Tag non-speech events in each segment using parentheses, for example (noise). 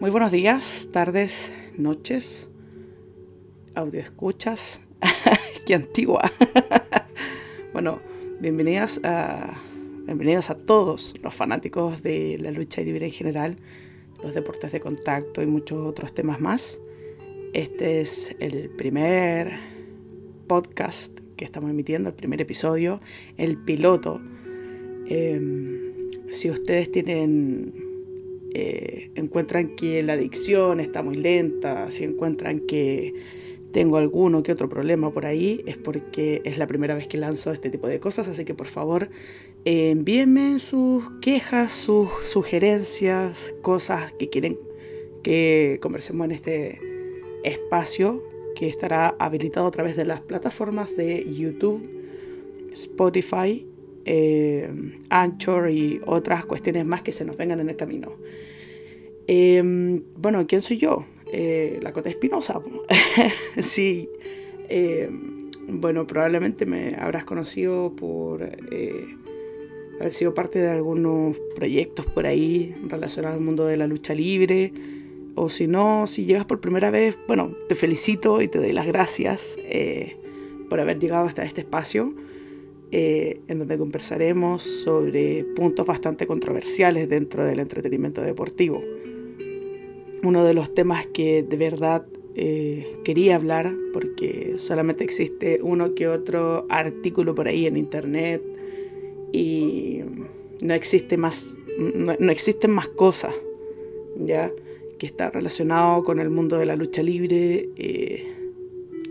Muy buenos días, tardes, noches, audio escuchas. (laughs) Qué antigua. (laughs) bueno, bienvenidas a, bienvenidas a todos los fanáticos de la lucha libre en general, los deportes de contacto y muchos otros temas más. Este es el primer podcast que estamos emitiendo, el primer episodio, el piloto. Em, si ustedes tienen eh, encuentran que la adicción está muy lenta, si encuentran que tengo alguno que otro problema por ahí, es porque es la primera vez que lanzo este tipo de cosas, así que por favor envíenme sus quejas, sus sugerencias, cosas que quieren que conversemos en este espacio que estará habilitado a través de las plataformas de YouTube, Spotify eh, Anchor y otras cuestiones más que se nos vengan en el camino. Em, bueno, ¿quién soy yo? Eh, la Cota Espinosa. (laughs) sí. Em, bueno, probablemente me habrás conocido por eh, haber sido parte de algunos proyectos por ahí relacionados al mundo de la lucha libre. O si no, si llegas por primera vez, bueno, te felicito y te doy las gracias por haber llegado hasta este espacio. Eh, en donde conversaremos sobre puntos bastante controversiales dentro del entretenimiento deportivo. Uno de los temas que de verdad eh, quería hablar, porque solamente existe uno que otro artículo por ahí en internet y no existe más, no, existen más cosas, ya que está relacionado con el mundo de la lucha libre, eh,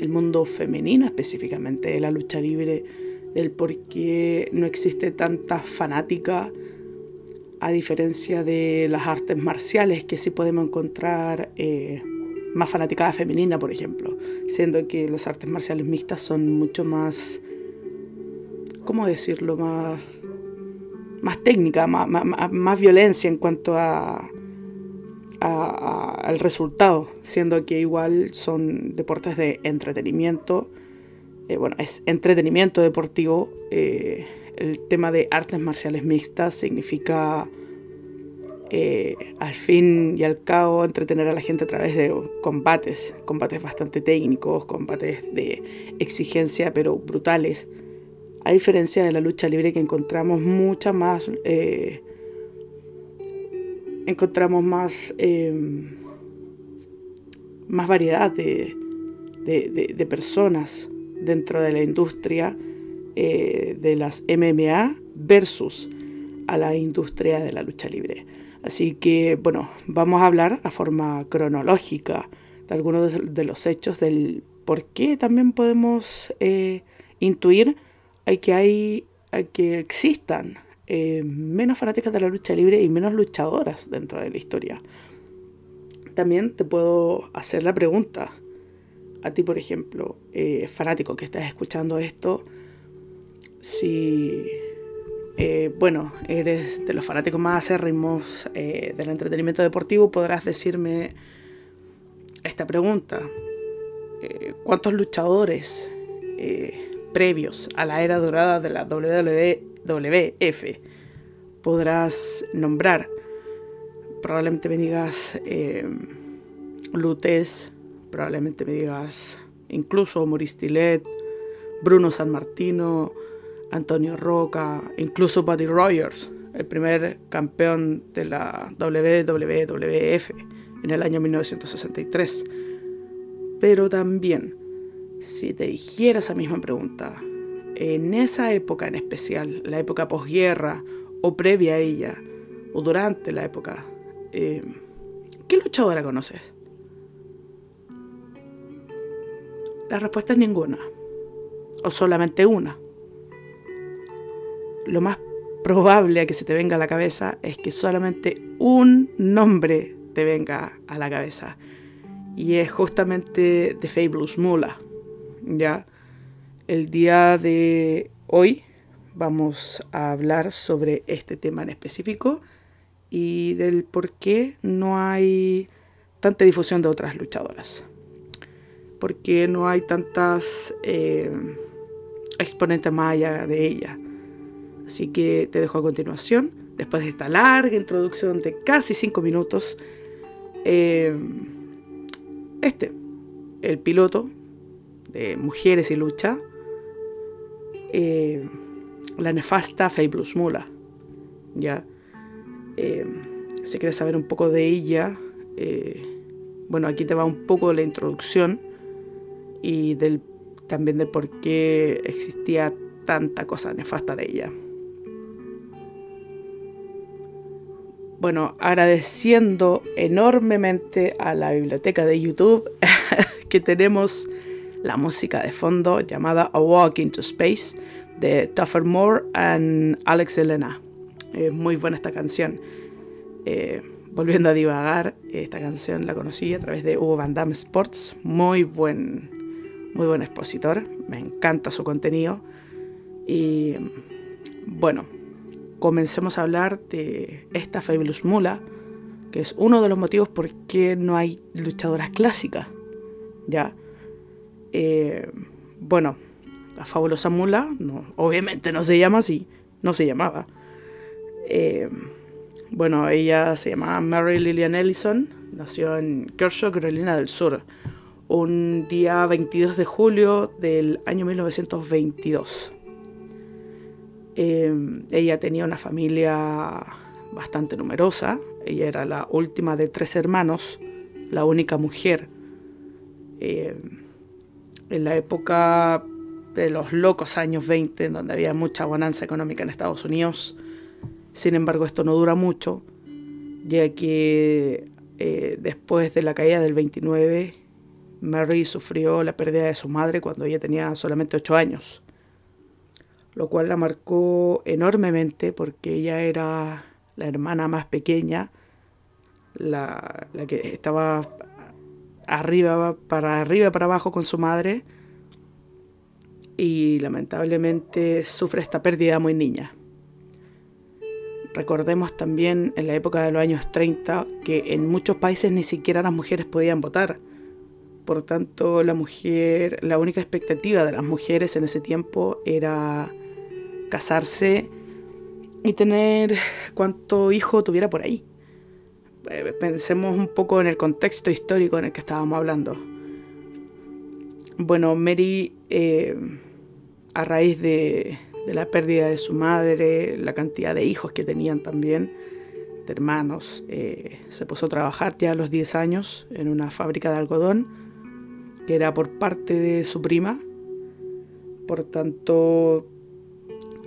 el mundo femenino específicamente de la lucha libre del por qué no existe tanta fanática a diferencia de las artes marciales que sí podemos encontrar eh, más fanaticada femenina, por ejemplo, siendo que las artes marciales mixtas son mucho más, ¿cómo decirlo?, más, más técnica, más, más, violencia en cuanto a, al resultado, siendo que igual son deportes de entretenimiento eh, bueno, es entretenimiento deportivo. Eh, el tema de artes marciales mixtas significa eh, al fin y al cabo entretener a la gente a través de combates, combates bastante técnicos, combates de exigencia pero brutales. A diferencia de la lucha libre que encontramos mucha más, encontramos más, más variedad de, de personas dentro de la industria eh, de las MMA versus a la industria de la lucha libre. Así que, bueno, vamos a hablar a forma cronológica de algunos de los hechos, del por qué también podemos eh, intuir que hay que existan eh, menos fanáticas de la lucha libre y menos luchadoras dentro de la historia. También te puedo hacer la pregunta, a ti, por ejemplo, eh, fanático que estás escuchando esto, si, eh, bueno, eres de los fanáticos más acérrimos eh, del entretenimiento deportivo, podrás decirme esta pregunta. ¿Cuántos luchadores previos a la era dorada de la WWF podrás nombrar? Probablemente me digas Lutes, probablemente me digas incluso Maurice Tillet, Bruno San Martino, Antonio Roca, incluso Buddy Rogers, el primer campeón de la WWF en el año 1963. Pero también, si te dijera esa misma pregunta, en esa época en especial, la época posguerra o previa a ella, o durante la época, eh, ¿qué luchadora conoces? La respuesta es ninguna, o solamente una. Lo más probable a que se te venga a la cabeza es que solamente un nombre te venga a la cabeza. Y es justamente The Fabulous Mula. ¿ya? El día de hoy vamos a hablar sobre este tema en específico y del por qué no hay tanta difusión de otras luchadoras porque no hay tantas eh, exponentes más allá de ella. Así que te dejo a continuación, después de esta larga introducción de casi 5 minutos, eh, este, el piloto de Mujeres y Lucha, eh, la nefasta Fabulous Mula. ¿ya? Si quieres saber un poco de ella, bueno, aquí te va un poco la introducción y del, también del por qué existía tanta cosa nefasta de ella. bueno, agradeciendo enormemente a la biblioteca de YouTube (laughs) que tenemos la música de fondo llamada A Walk into Space de Tougher Moore and Alex Elena. Es muy buena esta canción. Eh, volviendo a divagar, esta canción la conocí a través de Hugo Van Damme Sports. Muy buen, muy buen expositor. Me encanta su contenido. Y bueno, comencemos a hablar de esta Fabulous Mula, que es uno de los motivos por qué no hay luchadoras clásicas. ¿Ya? Eh, bueno, la fabulosa mula, no, obviamente no se llama así, no se llamaba. Eh, bueno, ella se llamaba Mary Lillian Ellison, nació en Kershaw, Carolina del Sur, un día 22 de julio del año 1922. Em, ella tenía una familia bastante numerosa, ella era la última de tres hermanos, la única mujer. Em, en la época de los locos años 20, donde había mucha bonanza económica en Estados Unidos, sin embargo esto no dura mucho, ya que eh, después de la caída del 29, Mary sufrió la pérdida de su madre cuando ella tenía solamente 8 años lo cual la marcó enormemente porque ella era la hermana más pequeña, la, que estaba arriba para arriba para abajo con su madre y lamentablemente sufre esta pérdida muy niña. Recordemos también en la época de los años 30 que en muchos países ni siquiera las mujeres podían votar. Por tanto, la mujer, la única expectativa de las mujeres en ese tiempo era casarse y tener cuánto hijo tuviera por ahí. Eh, pensemos un poco en el contexto histórico en el que estábamos hablando. Bueno, Mary, eh, a raíz de, la pérdida de su madre, la cantidad de hijos que tenían también, de hermanos, eh, se puso a trabajar ya a los 10 años en una fábrica de algodón, que era por parte de su prima. Por tanto,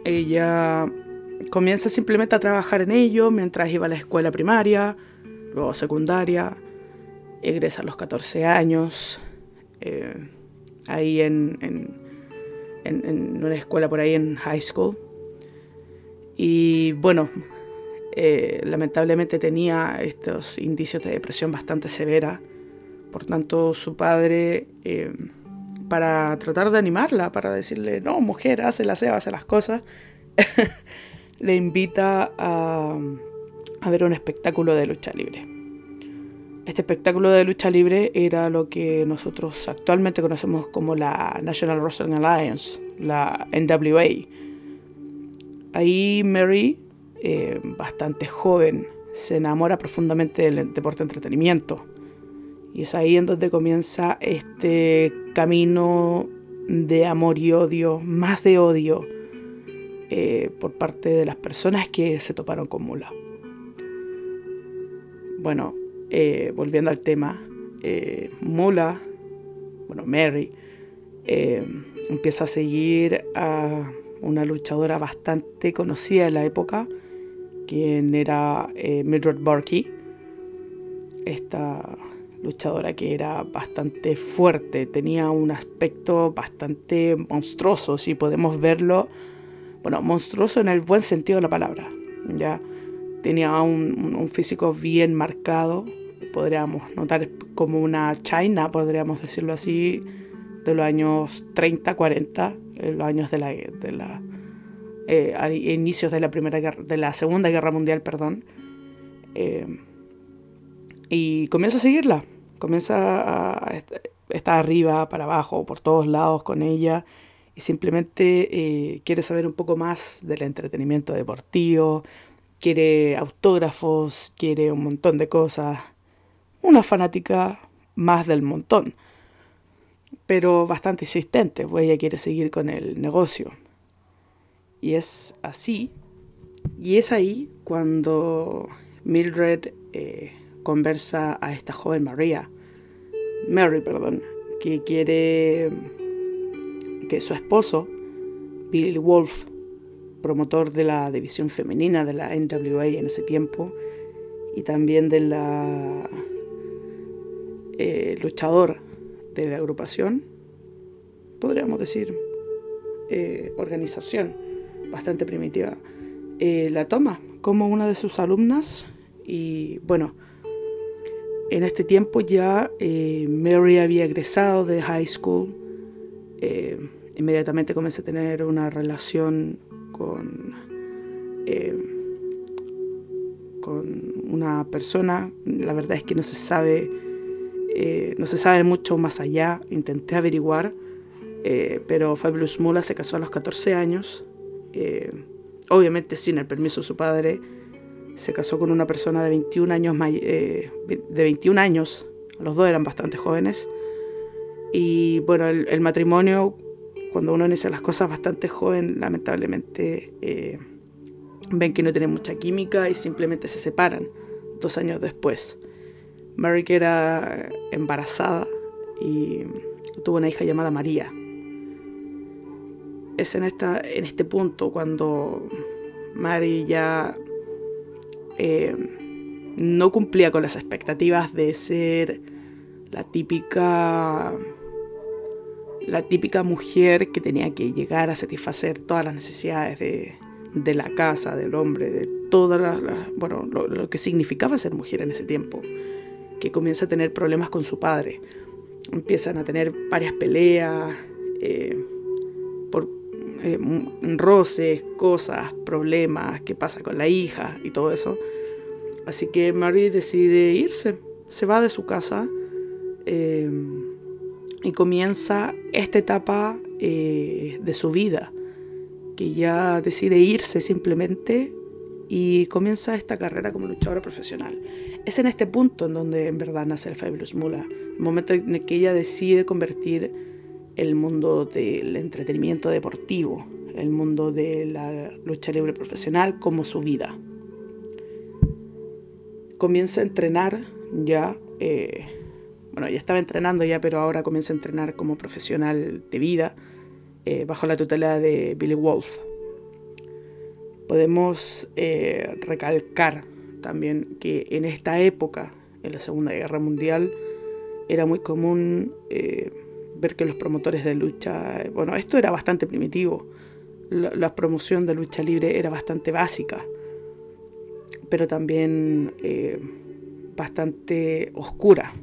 ella comienza simplemente a trabajar en ello mientras iba a la escuela primaria, luego secundaria, egresa a los 14 años, eh, ahí en, en, una escuela por ahí en high school. Y bueno, eh, lamentablemente tenía estos indicios de depresión bastante severa, por tanto su padre... Eh, para tratar de animarla, para decirle, no, mujer, hace la hace las cosas, (laughs) le invita a, a ver un espectáculo de lucha libre. Este espectáculo de lucha libre era lo que nosotros actualmente conocemos como la National Wrestling Alliance, la NWA. Ahí Mary, eh, bastante joven, se enamora profundamente del deporte de entretenimiento. Y es ahí en donde comienza este camino de amor y odio, más de odio, eh, por parte de las personas que se toparon con Mula. Bueno, eh, volviendo al tema, eh, Mula, bueno, Mary, empieza a seguir a una luchadora bastante conocida en la época, quien era Mildred Barkey. Esta luchadora que era bastante fuerte, tenía un aspecto bastante monstruoso, si podemos verlo, bueno, monstruoso en el buen sentido de la palabra, ya tenía un, físico bien marcado, podríamos notar como una China, podríamos decirlo así, de los años 30, 40, los años de la, de la eh, inicios de la primera guerra, de la segunda guerra mundial, perdón. Eh, y comienza a seguirla, comienza a estar arriba, para abajo, por todos lados con ella y simplemente eh, quiere saber un poco más del entretenimiento deportivo, quiere autógrafos, quiere un montón de cosas. una fanática más del montón, pero bastante insistente, pues ella quiere seguir con el negocio. Y es así, y es ahí cuando Mildred eh, conversa a esta joven María, Mary, perdón, que quiere que su esposo, Bill Wolf, promotor de la división femenina de la NWA en ese tiempo, y también de la eh, luchador de la agrupación, podríamos decir, eh, organización bastante primitiva, eh, la toma como una de sus alumnas y bueno, en este tiempo ya Mary había egresado de high school, inmediatamente comencé a tener una relación con con una persona, la verdad es que no se sabe, eh, no se sabe mucho más allá, intenté averiguar, eh, pero Fabulous Mula se casó a los 14 años, eh, obviamente sin el permiso de su padre, se casó con una persona de 21 años, de 21 años, los dos eran bastante jóvenes, y bueno, el, matrimonio, cuando uno inicia las cosas bastante joven, lamentablemente ven que no tienen mucha química y simplemente se separan dos años después. Mary que era embarazada y tuvo una hija llamada María. Es en, esta, en este punto cuando Mary ya eh, no cumplía con las expectativas de ser la típica la típica mujer que tenía que llegar a satisfacer todas las necesidades de, de la casa, del hombre, de toda la, bueno, lo, que significaba ser mujer en ese tiempo, que comienza a tener problemas con su padre. Empiezan a tener varias peleas, eh, eh, roces, cosas, problemas, qué pasa con la hija y todo eso. Así que Mary decide irse, se va de su casa eh, y comienza esta etapa de su vida que ya decide irse simplemente y comienza esta carrera como luchadora profesional. Es en este punto en donde en verdad nace el Fabulous Mula, el momento en que ella decide convertir el mundo del entretenimiento deportivo, el mundo de la lucha libre profesional como su vida. Comienza a entrenar ya, eh, bueno, ya estaba entrenando ya, pero ahora comienza a entrenar como profesional de vida eh, bajo la tutela de Billy Wolf. Podemos eh, recalcar también que en esta época, en la Segunda Guerra Mundial, era muy común eh, ver que los promotores de lucha, bueno, esto era bastante primitivo, la, promoción de lucha libre era bastante básica, pero también bastante oscura,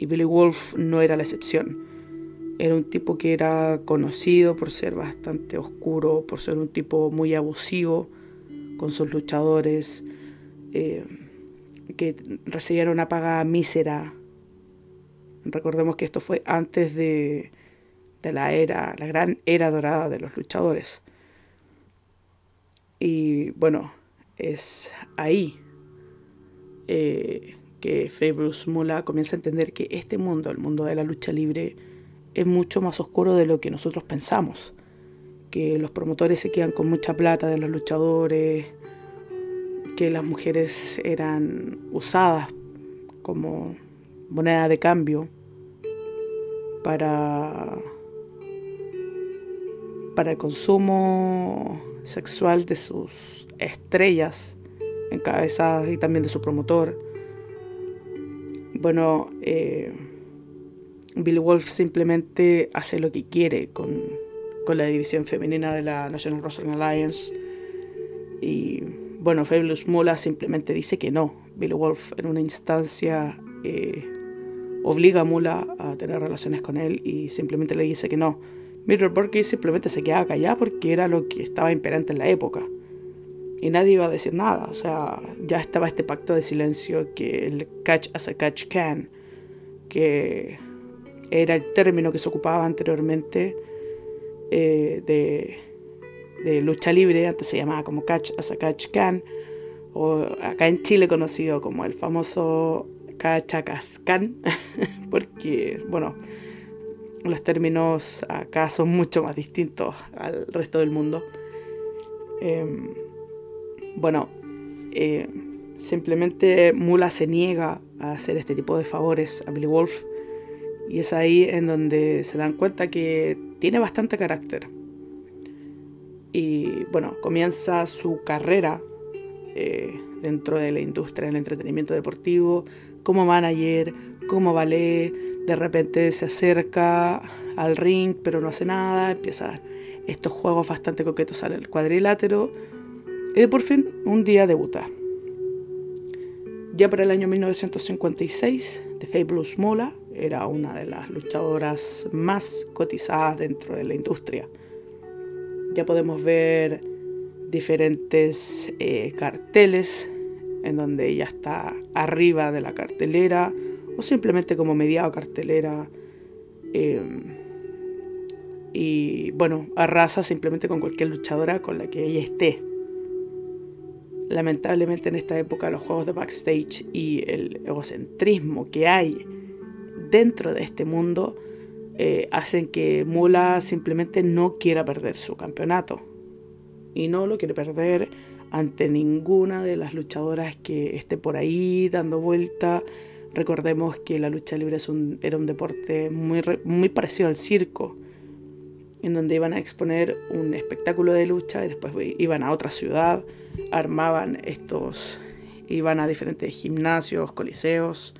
y Billy Wolf no era la excepción. Era un tipo que era conocido por ser bastante oscuro, por ser un tipo muy abusivo con sus luchadores, eh, que recibían una paga mísera. Recordemos que esto fue antes de, la era, la gran era dorada de los luchadores. Y bueno, es ahí eh, que Fabrus Mula comienza a entender que este mundo, el mundo de la lucha libre, es mucho más oscuro de lo que nosotros pensamos. Que los promotores se quedan con mucha plata de los luchadores, que las mujeres eran usadas como moneda de cambio para, para el consumo sexual de sus estrellas encabezadas y también de su promotor. Bueno, eh, Bill Wolf simplemente hace lo que quiere con, la división femenina de la National Wrestling Alliance. Y bueno, Fabulous Mola simplemente dice que no. Bill Wolf en una instancia eh, obliga a Mula a tener relaciones con él y simplemente le dice que no. Mirror Burke simplemente se queda callado porque era lo que estaba imperante en la época. Y nadie iba a decir nada. O sea, ya estaba este pacto de silencio que el catch as a catch can. Que era el término que se ocupaba anteriormente eh, de, lucha libre, antes se llamaba como catch as a catch can, o acá en Chile conocido como el famoso Kachakascan, (laughs) porque, bueno, los términos acá son mucho más distintos al resto del mundo. Em, bueno, eh, simplemente Mula se niega a hacer este tipo de favores a Billy Wolf y es ahí en donde se dan cuenta que tiene bastante carácter. Y bueno, comienza su carrera eh, dentro de la industria del entretenimiento deportivo como manager, como ballet. De repente se acerca al ring, pero no hace nada. Empieza estos juegos bastante coquetos al cuadrilátero. Y por fin, un día debuta. Ya para el año 1956, The Fabulous Mola era una de las luchadoras más cotizadas dentro de la industria. Ya podemos ver diferentes eh, carteles en donde ella está arriba de la cartelera o simplemente como mediado cartelera. Em, y bueno, arrasa simplemente con cualquier luchadora con la que ella esté. Lamentablemente en esta época los juegos de backstage y el egocentrismo que hay dentro de este mundo eh, hacen que Mula simplemente no quiera perder su campeonato. Y no lo quiere perder ante ninguna de las luchadoras que esté por ahí dando vuelta. Recordemos que la lucha libre era un deporte muy, muy parecido al circo, en donde iban a exponer un espectáculo de lucha y después iban a otra ciudad, armaban estos, iban a diferentes gimnasios, coliseos,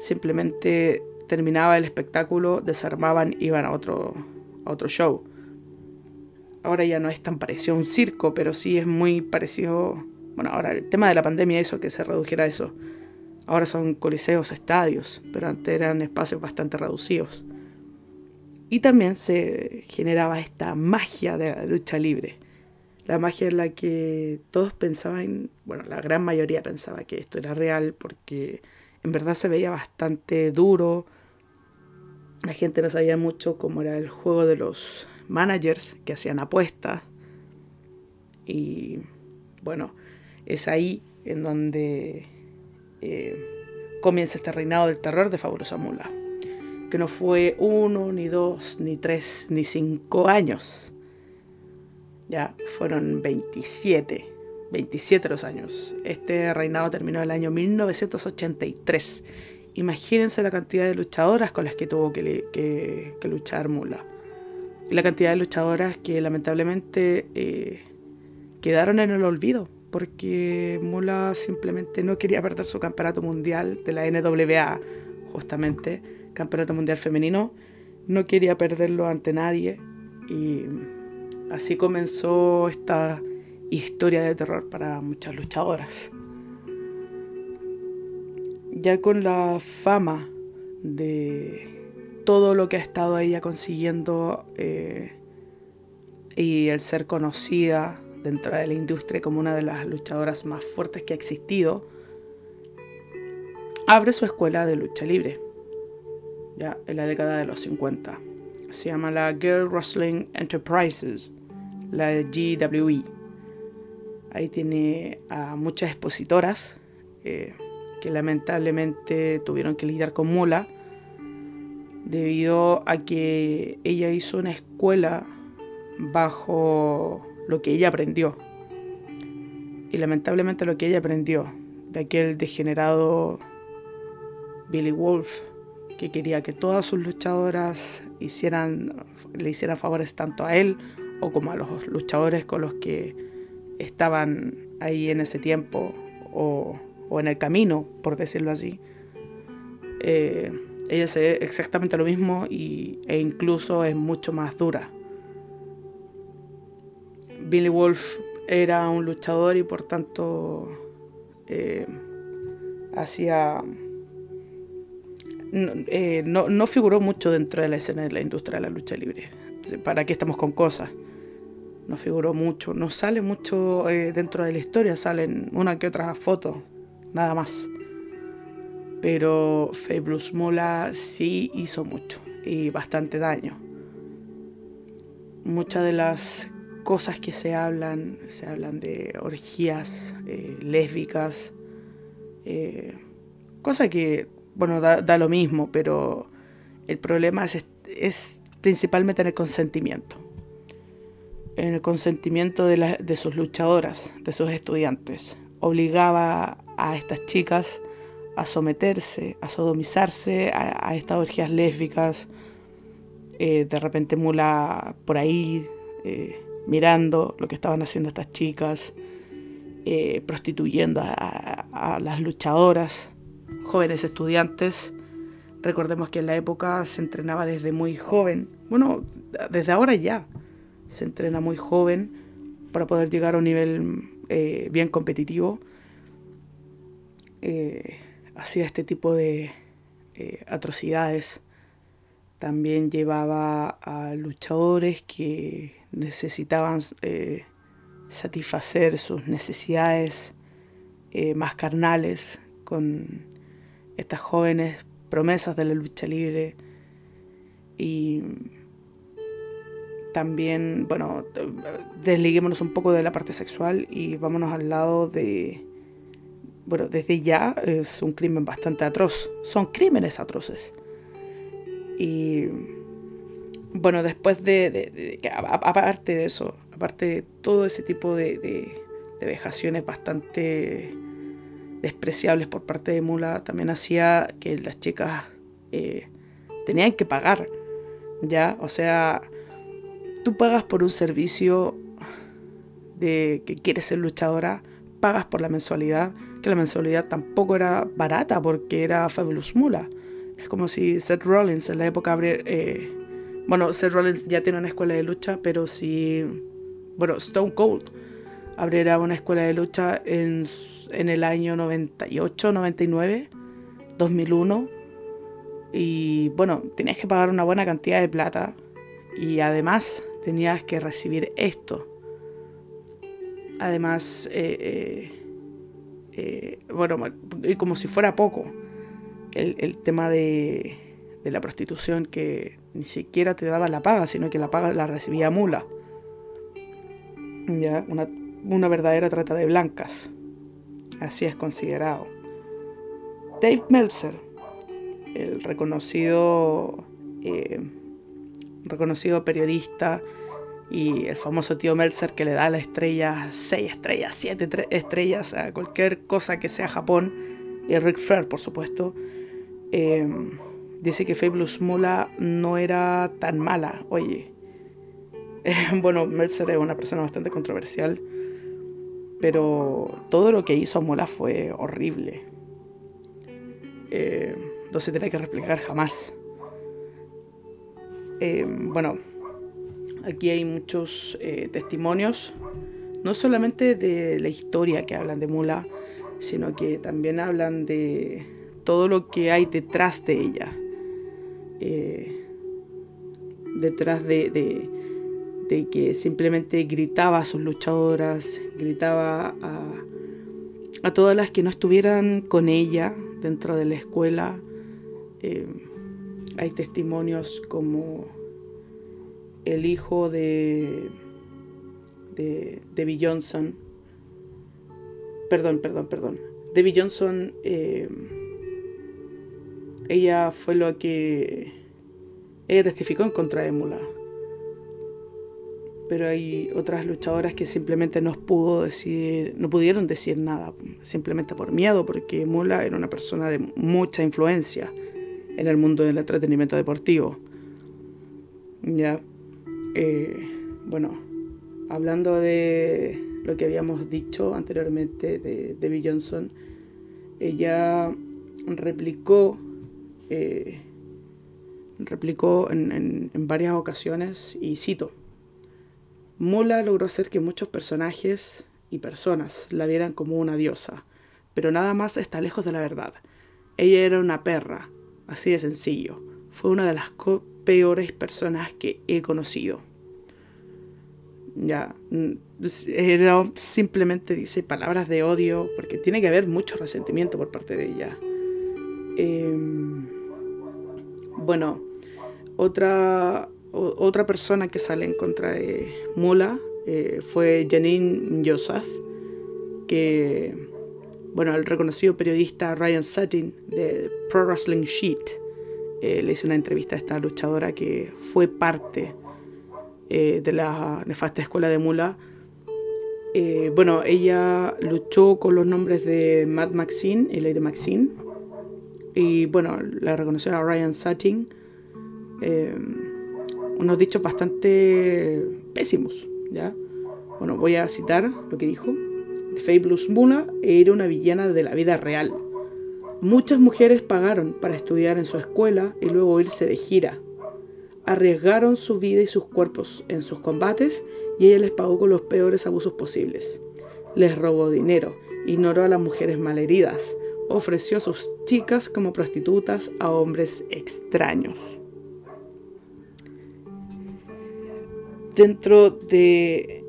simplemente terminaba el espectáculo, desarmaban, iban a otro, a otro show. Ahora ya no es tan parecido a un circo, pero sí es muy parecido. Bueno, ahora el tema de la pandemia hizo que se redujera eso. Ahora son coliseos, estadios, pero antes eran espacios bastante reducidos. Y también se generaba esta magia de la lucha libre. La magia en la que todos pensaban, bueno, la gran mayoría pensaba que esto era real porque en verdad se veía bastante duro. La gente no sabía mucho cómo era el juego de los managers que hacían apuestas. Y bueno, es ahí en donde eh, comienza este reinado del terror de Fabulosa Mula. Que no fue uno, ni dos, ni tres, ni cinco años. Ya fueron 27. 27 los años. Este reinado terminó el año 1983. Imagínense la cantidad de luchadoras con las que tuvo que luchar Mula la cantidad de luchadoras que lamentablemente eh, quedaron en el olvido porque Mula simplemente no quería perder su campeonato mundial de la NWA, justamente, campeonato mundial femenino, no quería perderlo ante nadie y así comenzó esta historia de terror para muchas luchadoras. Ya con la fama de todo lo que ha estado ella consiguiendo eh, y el ser conocida dentro de la industria como una de las luchadoras más fuertes que ha existido, abre su escuela de lucha libre, ya en la década de los 50. Se llama la Girl Wrestling Enterprises, la GWE. Ahí tiene a muchas expositoras eh, que lamentablemente tuvieron que lidiar con mula debido a que ella hizo una escuela bajo lo que ella aprendió. Y lamentablemente lo que ella aprendió de aquel degenerado Billy Wolf, que quería que todas sus luchadoras hicieran, le hicieran favores tanto a él o como a los luchadores con los que estaban ahí en ese tiempo o, o en el camino, por decirlo así. Eh, ella hace exactamente lo mismo y, e incluso es mucho más dura. Billy Wolf era un luchador y por tanto eh, hacía... Eh, no, no, figuró mucho dentro de la escena de la industria de la lucha libre. ¿Para qué estamos con cosas? No figuró mucho. No sale mucho eh, dentro de la historia. Salen una que otra foto. Nada más. Pero Fabulous Mola sí hizo mucho y bastante daño. Muchas de las cosas que se hablan, se hablan de orgías eh, lésbicas, eh, Cosa que, bueno, da, lo mismo, pero el problema es, es principalmente en el consentimiento. En el consentimiento de, de sus luchadoras, de sus estudiantes. Obligaba a estas chicas a someterse, a sodomizarse a, estas orgías lésbicas. Eh, de repente Mula por ahí eh, mirando lo que estaban haciendo estas chicas, eh, prostituyendo a, las luchadoras, jóvenes estudiantes. Recordemos que en la época se entrenaba desde muy joven, bueno, desde ahora ya se entrena muy joven para poder llegar a un nivel bien competitivo hacía este tipo de eh, atrocidades. También llevaba a luchadores que necesitaban eh, satisfacer sus necesidades eh, más carnales con estas jóvenes promesas de la lucha libre. Y también, bueno, desliguémonos un poco de la parte sexual y vámonos al lado de bueno, desde ya es un crimen bastante atroz. Son crímenes atroces. Y bueno, después de, aparte de eso, aparte de todo ese tipo de, vejaciones bastante despreciables por parte de Mula, también hacía que las chicas eh, tenían que pagar. ¿Ya? O sea, tú pagas por un servicio de que quieres ser luchadora, pagas por la mensualidad la mensualidad tampoco era barata porque era Fabulous Mula. Es como si Seth Rollins en la época abriera... Eh, bueno, Seth Rollins ya tiene una escuela de lucha, pero si... Bueno, Stone Cold abriera una escuela de lucha en, en el año 98, 99, 2001. Y bueno, tenías que pagar una buena cantidad de plata. Y además tenías que recibir esto. Además, eh, eh, eh, bueno, como si fuera poco, el, tema de, la prostitución que ni siquiera te daba la paga, sino que la paga la recibía mula. Ya, una, verdadera trata de blancas. Así es considerado. Dave Meltzer, el reconocido, eh, reconocido periodista y el famoso tío Meltzer que le da la estrella, 6 estrellas, 7 estrellas a cualquier cosa que sea Japón, y Rick Flair, por supuesto, em, dice que Fabulous Mula no era tan mala. Oye, (laughs) bueno, Meltzer es una persona bastante controversial, pero todo lo que hizo Mula fue horrible. Eh, no se tiene que replicar jamás. Em, bueno, Aquí hay muchos eh, testimonios, no solamente de la historia que hablan de Mula, sino que también hablan de todo lo que hay detrás de ella. Eh, detrás de, que simplemente gritaba a sus luchadoras, gritaba a, a todas las que no estuvieran con ella dentro de la escuela. Eh, hay testimonios como el hijo de, de Debbie Johnson, perdón, perdón, perdón, Debbie Johnson, eh, ella fue lo que, ella testificó en contra de Mula. Pero hay otras luchadoras que simplemente no pudo decir, no pudieron decir nada, simplemente por miedo, porque Mula era una persona de mucha influencia en el mundo del entretenimiento deportivo. Ya. Eh, bueno, hablando de lo que habíamos dicho anteriormente de Debbie Johnson, ella replicó, eh, replicó en, en varias ocasiones, y cito, Mula logró hacer que muchos personajes y personas la vieran como una diosa, pero nada más está lejos de la verdad. Ella era una perra, así de sencillo. Fue una de las peores personas que he conocido. Ya, mm, era simplemente dice palabras de odio, porque tiene que haber mucho resentimiento por parte de ella. Em, bueno, otra, otra persona que sale en contra de Mula eh, fue Janine Joseph, que bueno, el reconocido periodista Ryan Sutton de Pro Wrestling Sheet eh, le hizo una entrevista a esta luchadora que fue parte eh, de la nefasta escuela de Mula. Eh, bueno, ella luchó con los nombres de Matt Maxine y Lady Maxine. Y bueno, la reconoció a Ryan Sutton. unos dichos bastante pésimos, ¿ya? Bueno, voy a citar lo que dijo. Fabulous Muna era una villana de la vida real. Muchas mujeres pagaron para estudiar en su escuela y luego irse de gira. Arriesgaron su vida y sus cuerpos en sus combates y ella les pagó con los peores abusos posibles. Les robó dinero, ignoró a las mujeres malheridas, ofreció a sus chicas como prostitutas a hombres extraños. Dentro de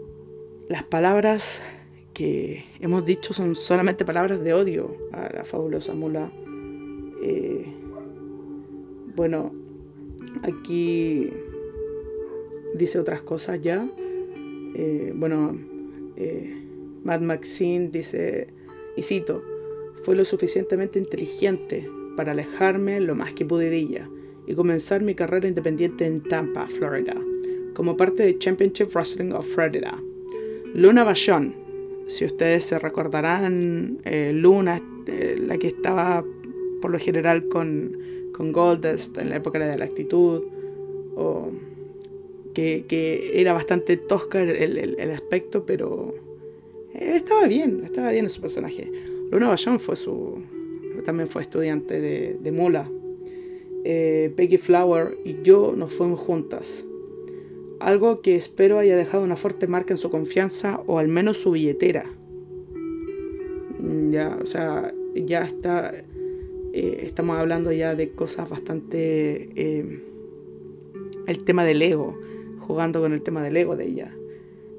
las palabras que hemos dicho son solamente palabras de odio a la fabulosa mula. Eh, bueno, aquí dice otras cosas ya. Eh, bueno, eh, Matt Maxine dice, y cito, fue lo suficientemente inteligente para alejarme lo más que pude de ella y comenzar mi carrera independiente en Tampa, Florida, como parte de Championship Wrestling of Florida Luna Bashon. Si ustedes se recordarán, eh, Luna, eh, la que estaba por lo general con, con Goldust en la época de la actitud, o que, era bastante tosca el, aspecto, pero eh, estaba bien, estaba bien en su personaje. Luna Bashon fue su, también fue estudiante de, de Mula. Peggy Flower y yo nos fuimos juntas algo que espero haya dejado una fuerte marca en su confianza o al menos su billetera. Mm, ya, o sea, ya está, eh, estamos hablando ya de cosas bastante... Eh, el tema del ego, jugando con el tema del ego de ella.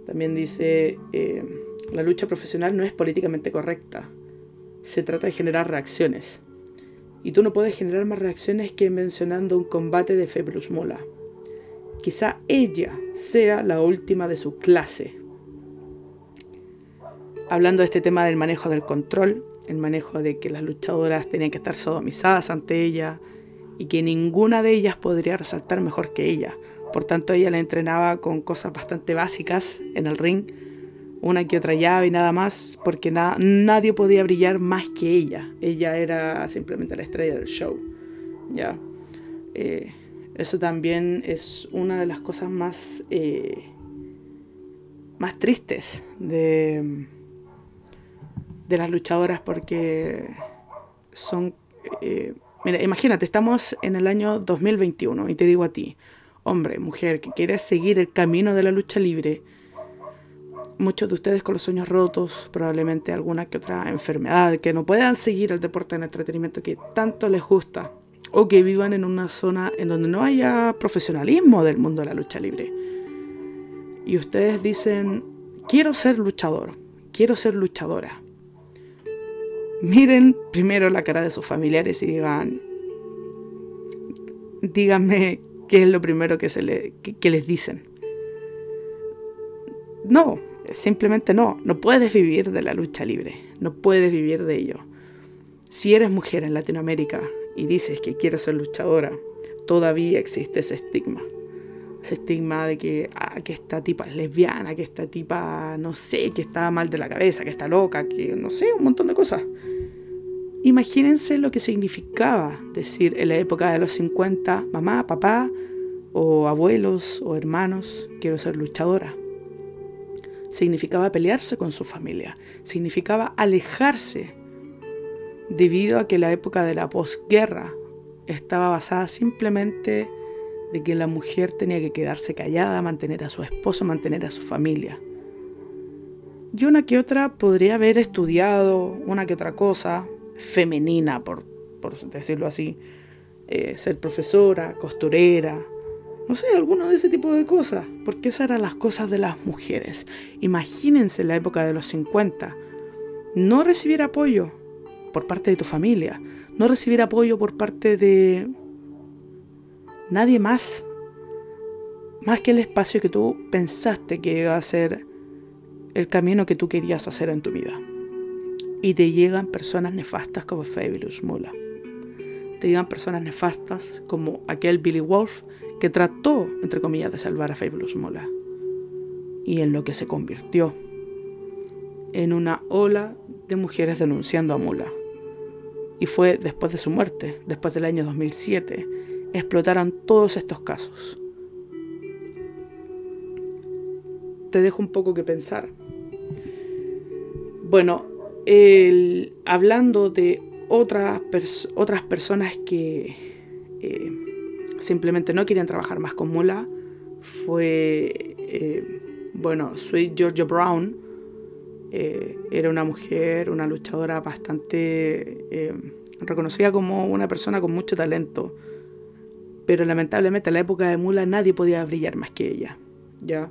También dice, eh, la lucha profesional no es políticamente correcta. Se trata de generar reacciones. Y tú no puedes generar más reacciones que mencionando un combate de Februs Mola. Quizá ella sea la última de su clase. Hablando de este tema del manejo del control, el manejo de que las luchadoras tenían que estar sodomizadas ante ella y que ninguna de ellas podría resaltar mejor que ella. Por tanto, ella la entrenaba con cosas bastante básicas en el ring, una que otra llave y nada más, porque nadie podía brillar más que ella. Ella era simplemente la estrella del show. Ya. Eh, eso también es una de las cosas más, eh, más tristes de, de las luchadoras porque son... Eh, mira, imagínate, estamos en el año 2021 y te digo a ti, hombre, mujer, que quieres seguir el camino de la lucha libre, muchos de ustedes con los sueños rotos, probablemente alguna que otra enfermedad, que no puedan seguir el deporte en entretenimiento que tanto les gusta o que vivan en una zona en donde no haya profesionalismo del mundo de la lucha libre. Y ustedes dicen, quiero ser luchador, quiero ser luchadora. Miren primero la cara de sus familiares y digan, díganme qué es lo primero que, se les dicen. No, simplemente no, no puedes vivir de la lucha libre, no puedes vivir de ello. Si eres mujer en Latinoamérica, y dices que quieres ser luchadora, todavía existe ese estigma. Ese estigma de que, ah, que esta tipa es lesbiana, que esta tipa, no sé, que está mal de la cabeza, que está loca, que no sé, un montón de cosas. Imagínense lo que significaba decir en la época de los 50, mamá, papá, o abuelos, o hermanos, quiero ser luchadora. Significaba pelearse con su familia, significaba alejarse debido a que la época de la posguerra estaba basada simplemente de que la mujer tenía que quedarse callada, mantener a su esposo, mantener a su familia. Y una que otra podría haber estudiado una que otra cosa femenina, por, decirlo así, eh, ser profesora, costurera, no sé, alguno de ese tipo de cosas, porque esas eran las cosas de las mujeres. Imagínense la época de los 50, no recibir apoyo, por parte de tu familia, no recibir apoyo por parte de nadie más, más que el espacio que tú pensaste que iba a ser el camino que tú querías hacer en tu vida. y te llegan personas nefastas como Fabulous Mula. Te llegan personas nefastas como aquel Billy Wolf que trató, entre comillas, de salvar a Fabulous Mula. Y en lo que se convirtió en una ola de mujeres denunciando a Mula. Y fue después de su muerte, después del año 2007, explotaron todos estos casos. Te dejo un poco que pensar. Bueno, hablando de otras, otras personas que eh, simplemente no querían trabajar más con Mula, fue, eh, bueno, Sweet Georgia Brown. Eh, era una mujer, una luchadora bastante reconocida como una persona con mucho talento. Pero lamentablemente en la época de Mula nadie podía brillar más que ella. ¿ya?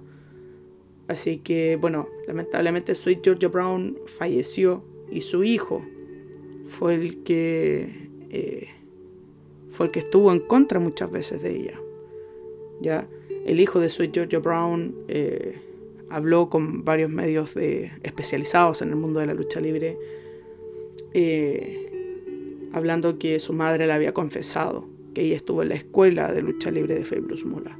Así que, bueno, lamentablemente Sweet Georgia Brown falleció y su hijo fue el que eh, fue el que estuvo en contra muchas veces de ella. Ya el hijo de Sweet Georgia Brown eh, habló con varios medios especializados en el mundo de la lucha libre, eh, hablando que su madre le había confesado que ella estuvo en la escuela de lucha libre de Fabulous Mula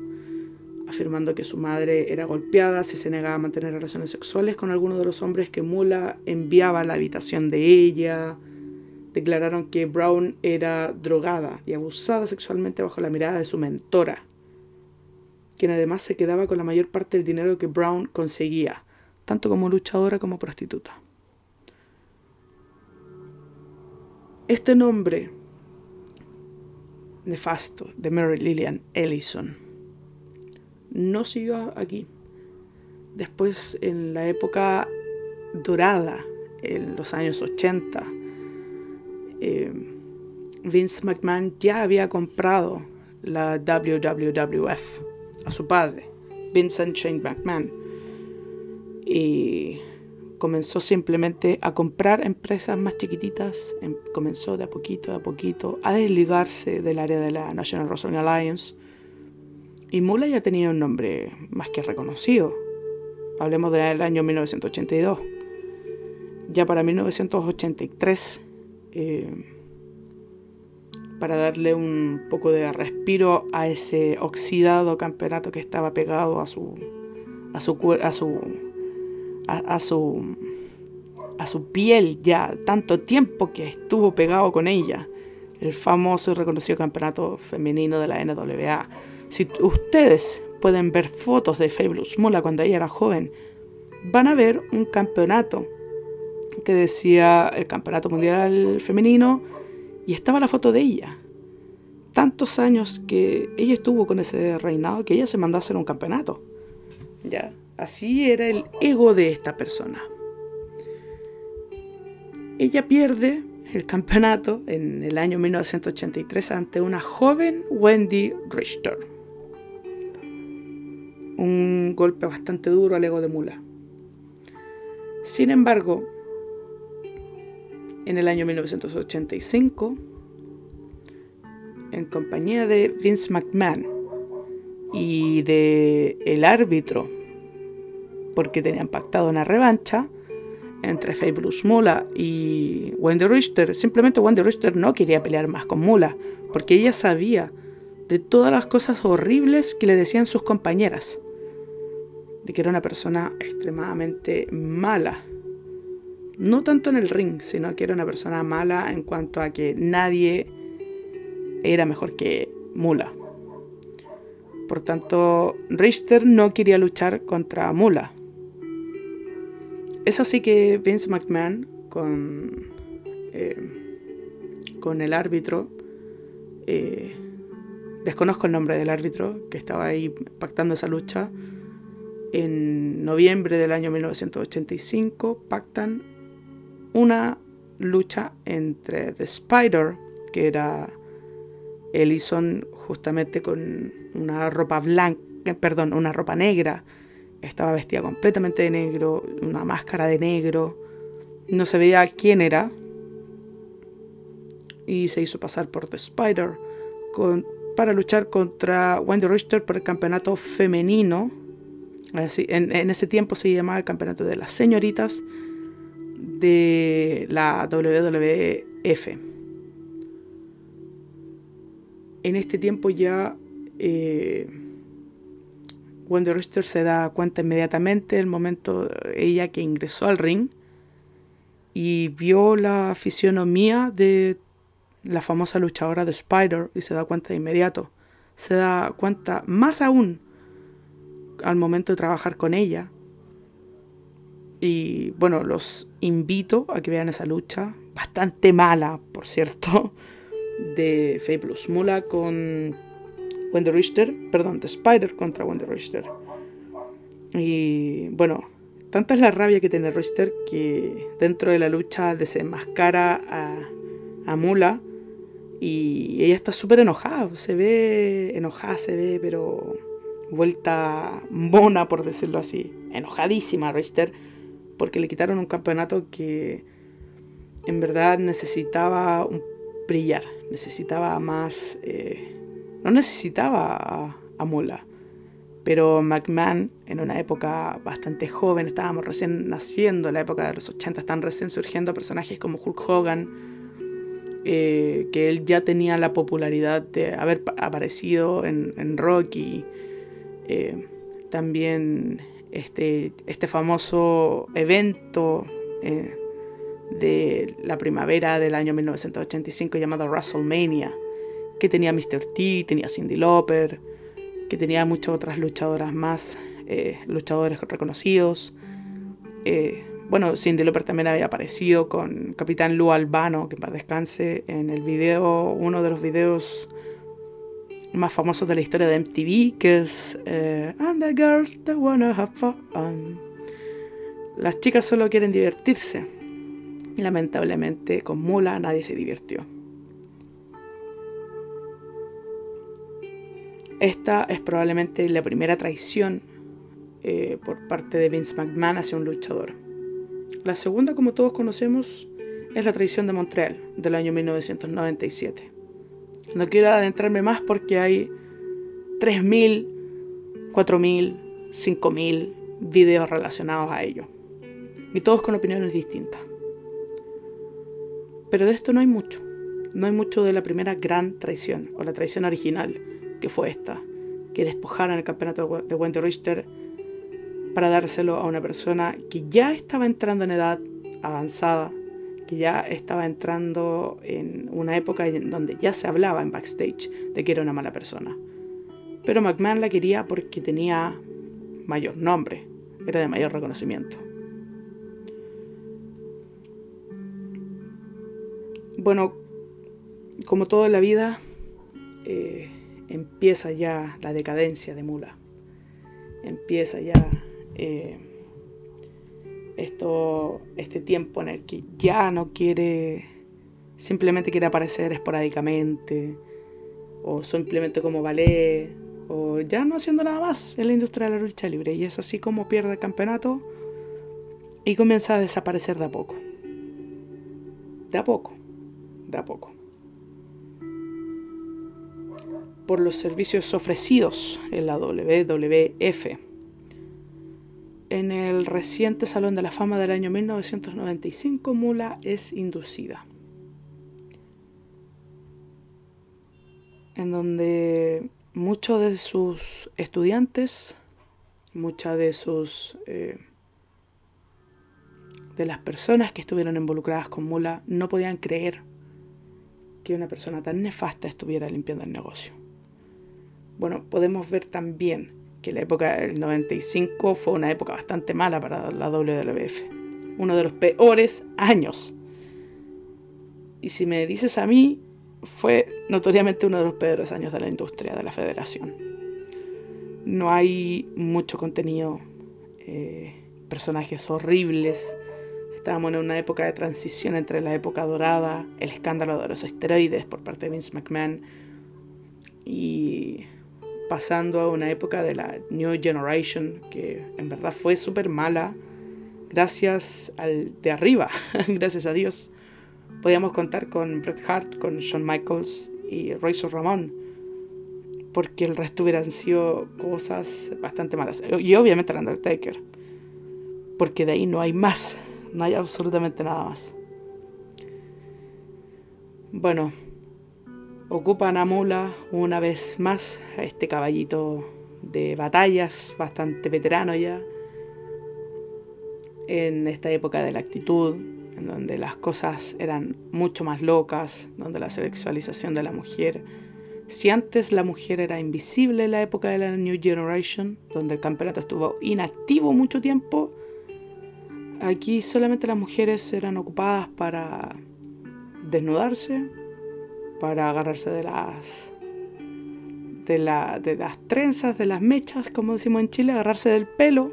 afirmando que su madre era golpeada si se negaba a mantener relaciones sexuales con alguno de los hombres que Mula enviaba a la habitación de ella. Declararon que Brown era drogada y abusada sexualmente bajo la mirada de su mentora, quien además se quedaba con la mayor parte del dinero que Brown conseguía, tanto como luchadora como prostituta. Este nombre nefasto de Mary Lillian Ellison no siguió aquí. Después, en la época dorada, en los años 80, eh, Vince McMahon ya había comprado la WWF a su padre, Vincent Shane McMahon, y comenzó simplemente a comprar empresas más chiquititas, em, comenzó de a poquito, de a poquito, a desligarse del área de la National Wrestling Alliance y Mula ya tenía un nombre más que reconocido. Hablemos del año 1982. Ya para 1983, eh, para darle un poco de respiro a ese oxidado campeonato que estaba pegado a su a su a su a, su a su piel ya tanto tiempo que estuvo pegado con ella. El famoso y reconocido campeonato femenino de la NWA si ustedes pueden ver fotos de Fabulous Mola cuando ella era joven, van a ver un campeonato que decía el Campeonato Mundial Femenino y estaba la foto de ella. Tantos años que ella estuvo con ese reinado que ella se mandó a hacer un campeonato. Ya, así era el ego de esta persona. Ella pierde el campeonato en el año 1983 ante una joven Wendy Richter un golpe bastante duro al ego de Mula. Sin embargo, en el año 1985, en compañía de Vince McMahon y de el árbitro, porque tenían pactado una revancha entre Fabulous Mula y Wendy Richter, simplemente Wendy Richter no quería pelear más con Mula, porque ella sabía de todas las cosas horribles que le decían sus compañeras de que era una persona extremadamente mala. No tanto en el ring, sino que era una persona mala en cuanto a que nadie era mejor que Mula. Por tanto, Richter no quería luchar contra Mula. Es así que Vince McMahon con, eh, con el árbitro, eh, desconozco el nombre del árbitro que estaba ahí pactando esa lucha, en noviembre del año 1985 pactan una lucha entre The Spider, que era Ellison justamente con una ropa blanca, perdón, una ropa negra, estaba vestida completamente de negro, una máscara de negro, no se veía quién era, y se hizo pasar por The Spider para luchar contra Wendy Richter por el campeonato femenino en, ese tiempo se llamaba el campeonato de las señoritas de la WWF. En este tiempo ya eh, Wendy se da cuenta inmediatamente el momento ella que ingresó al ring y vio la fisionomía de la famosa luchadora de Spider y se da cuenta de inmediato. Se da cuenta más aún al momento de trabajar con ella. Y bueno, los invito a que vean esa lucha, bastante mala, por cierto, de Fabulous Mula con Wendy Richter, perdón, de Spider contra Wendy Richter. Y bueno, tanta es la rabia que tiene Richter que dentro de la lucha desenmascara a, a Mula y ella está súper enojada, se ve enojada, se ve, pero vuelta mona, por decirlo así. Enojadísima Richter, porque le quitaron un campeonato que en verdad necesitaba brillar, necesitaba más... Eh, no necesitaba a, a Mula. Pero McMahon, en una época bastante joven, estábamos recién naciendo, en la época de los 80, están recién surgiendo personajes como Hulk Hogan, eh, que él ya tenía la popularidad de haber aparecido en, Rocky. Eh, también este, este famoso evento eh, de la primavera del año 1985 llamado WrestleMania, que tenía Mr. T, tenía Cindy Lauper, que tenía muchas otras luchadoras más, luchadores reconocidos. Bueno, Cindy Lauper también había aparecido con Capitán Lou Albano, que para descanse, en el video, uno de los videos más famosos de la historia de MTV, que es eh, And the girls that wanna have fun. Las chicas solo quieren divertirse. Y lamentablemente con Mula nadie se divirtió. Esta es probablemente la primera traición eh, por parte de Vince McMahon hacia un luchador. La segunda, como todos conocemos, es la traición de Montreal del año 1997. No quiero adentrarme más porque hay 3.000, 4.000, 5.000 videos relacionados a ello. Y todos con opiniones distintas. Pero de esto no hay mucho. No hay mucho de la primera gran traición, o la traición original, que fue esta, que despojaron el campeonato de Wendy Richter para dárselo a una persona que ya estaba entrando en edad avanzada, que ya estaba entrando en una época en donde ya se hablaba en backstage de que era una mala persona. Pero McMahon la quería porque tenía mayor nombre, era de mayor reconocimiento. Bueno, como todo en la vida, eh, empieza ya la decadencia de Mula. Empieza ya eh, esto, este tiempo en el que ya no quiere, simplemente quiere aparecer esporádicamente, o simplemente como ballet, o ya no haciendo nada más en la industria de la lucha libre. Y es así como pierde el campeonato y comienza a desaparecer de a poco. De a poco, de a poco. Por los servicios ofrecidos en la WWF en el reciente Salón de la Fama del año 1995, Mula es inducida. En donde muchos de sus estudiantes, muchas de sus... Eh, de las personas que estuvieron involucradas con Mula no podían creer que una persona tan nefasta estuviera limpiando el negocio. Bueno, podemos ver también que la época del 95 fue una época bastante mala para la WWF. Uno de los peores años. Y si me dices a mí, fue notoriamente uno de los peores años de la industria, de la federación. No hay mucho contenido, eh, personajes horribles. Estábamos en una época de transición entre la época dorada, el escándalo de los esteroides por parte de Vince McMahon y pasando a una época de la New Generation que en verdad fue súper mala gracias al de arriba, (laughs) gracias a Dios. Podíamos contar con Bret Hart, con Shawn Michaels y Razor Ramón, porque el resto hubieran sido cosas bastante malas. Y obviamente el Undertaker, porque de ahí no hay más, no hay absolutamente nada más. Bueno, ocupan a Mula una vez más, a este caballito de batallas, bastante veterano ya, en esta época de la actitud, en donde las cosas eran mucho más locas, donde la sexualización de la mujer, si antes la mujer era invisible en la época de la New Generation, donde el campeonato estuvo inactivo mucho tiempo, aquí solamente las mujeres eran ocupadas para desnudarse, para agarrarse de las de, la, de las trenzas, de las mechas, como decimos en Chile, agarrarse del pelo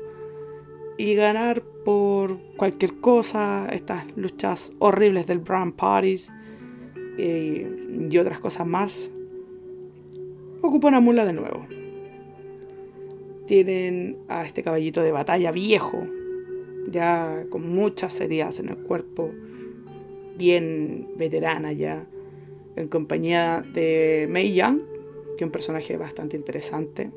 y ganar por cualquier cosa, estas luchas horribles del Brown Parties eh, y otras cosas más. Ocupan a Mula de nuevo. Tienen a este caballito de batalla viejo, ya con muchas heridas en el cuerpo, bien veterana ya, en compañía de Mei Yang, que es un personaje bastante interesante,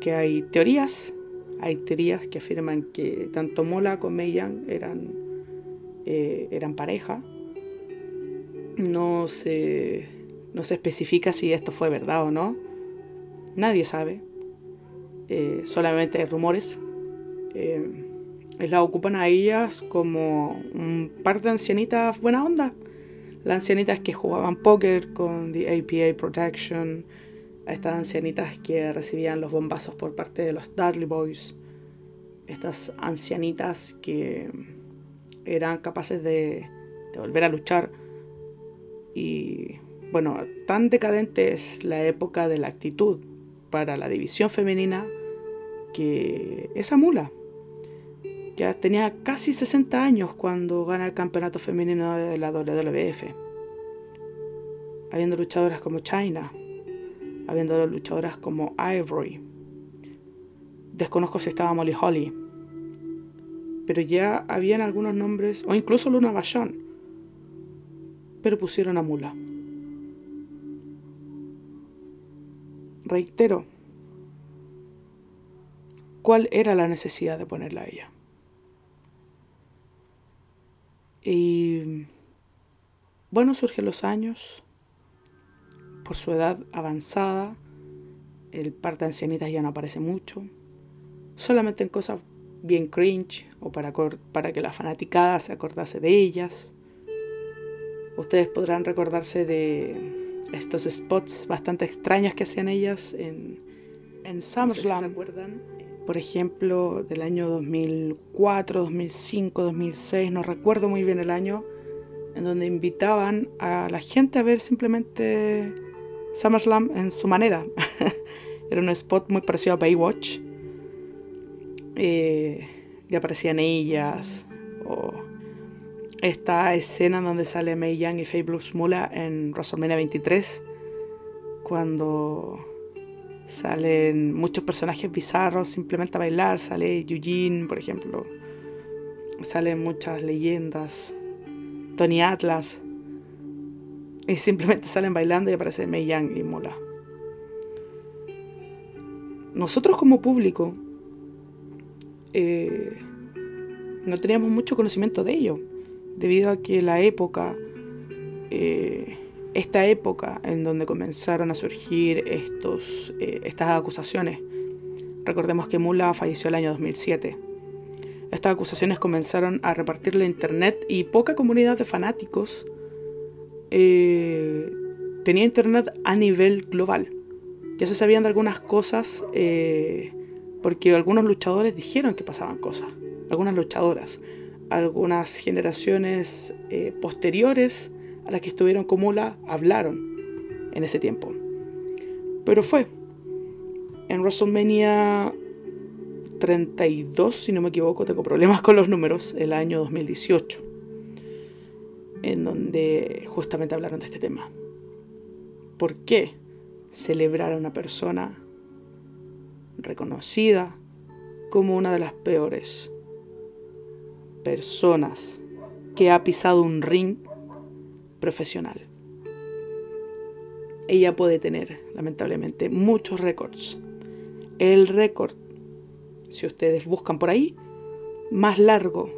que hay teorías, hay teorías que afirman que tanto Mola como Mei Yang eran, eh, eran pareja. No se, no se especifica si esto fue verdad o no. Nadie sabe. Eh, solamente hay rumores. Eh, la ocupan a ellas como un par de ancianitas buena onda las ancianitas que jugaban póker con The APA Protection, a estas ancianitas que recibían los bombazos por parte de los Dudley Boys, estas ancianitas que eran capaces de, de volver a luchar. Y bueno, tan decadente es la época de la actitud para la división femenina que esa mula ya tenía casi 60 años cuando gana el campeonato femenino de la WWF. Habiendo luchadoras como China, habiendo luchadoras como Ivory. Desconozco si estaba Molly Holly. Pero ya habían algunos nombres, o incluso Luna Vachon. Pero pusieron a Mula. Reitero, ¿cuál era la necesidad de ponerla a ella? Y bueno, surgen los años, por su edad avanzada, el par de ancianitas ya no aparece mucho, solamente en cosas bien cringe o para, para que la fanaticada se acordase de ellas. Ustedes podrán recordarse de estos spots bastante extraños que hacían ellas en, en SummerSlam. ¿se acuerdan? Por ejemplo, del año 2004, 2005, 2006, no recuerdo muy bien el año, en donde invitaban a la gente a ver simplemente SummerSlam en su manera. (laughs) Era un spot muy parecido a Baywatch. Eh, y aparecían ellas. O esta escena donde sale May Young y Faye Blues Mula en WrestleMania 23. Cuando Salen muchos personajes bizarros simplemente a bailar. Sale Eugene, por ejemplo. Salen muchas leyendas. Tony Atlas. Y simplemente (laughs) salen bailando y aparece Mei Yang y Mola. Nosotros como público eh, no teníamos mucho conocimiento de ello. Debido a que la época... Eh, esta época en donde comenzaron a surgir estos, eh, estas acusaciones. Recordemos que Mula falleció el año 2007. Estas acusaciones comenzaron a repartir la internet y poca comunidad de fanáticos eh, tenía internet a nivel global. Ya se sabían de algunas cosas eh, porque algunos luchadores dijeron que pasaban cosas. Algunas luchadoras. Algunas generaciones posteriores a las que estuvieron con Mula hablaron en ese tiempo. Pero fue en WrestleMania 32, si no me equivoco, tengo problemas con los números, el año 2018, en donde justamente hablaron de este tema. ¿Por qué celebrar a una persona reconocida como una de las peores personas que ha pisado un ring profesional. Ella puede tener, lamentablemente, muchos récords. El récord, si ustedes buscan por ahí, más largo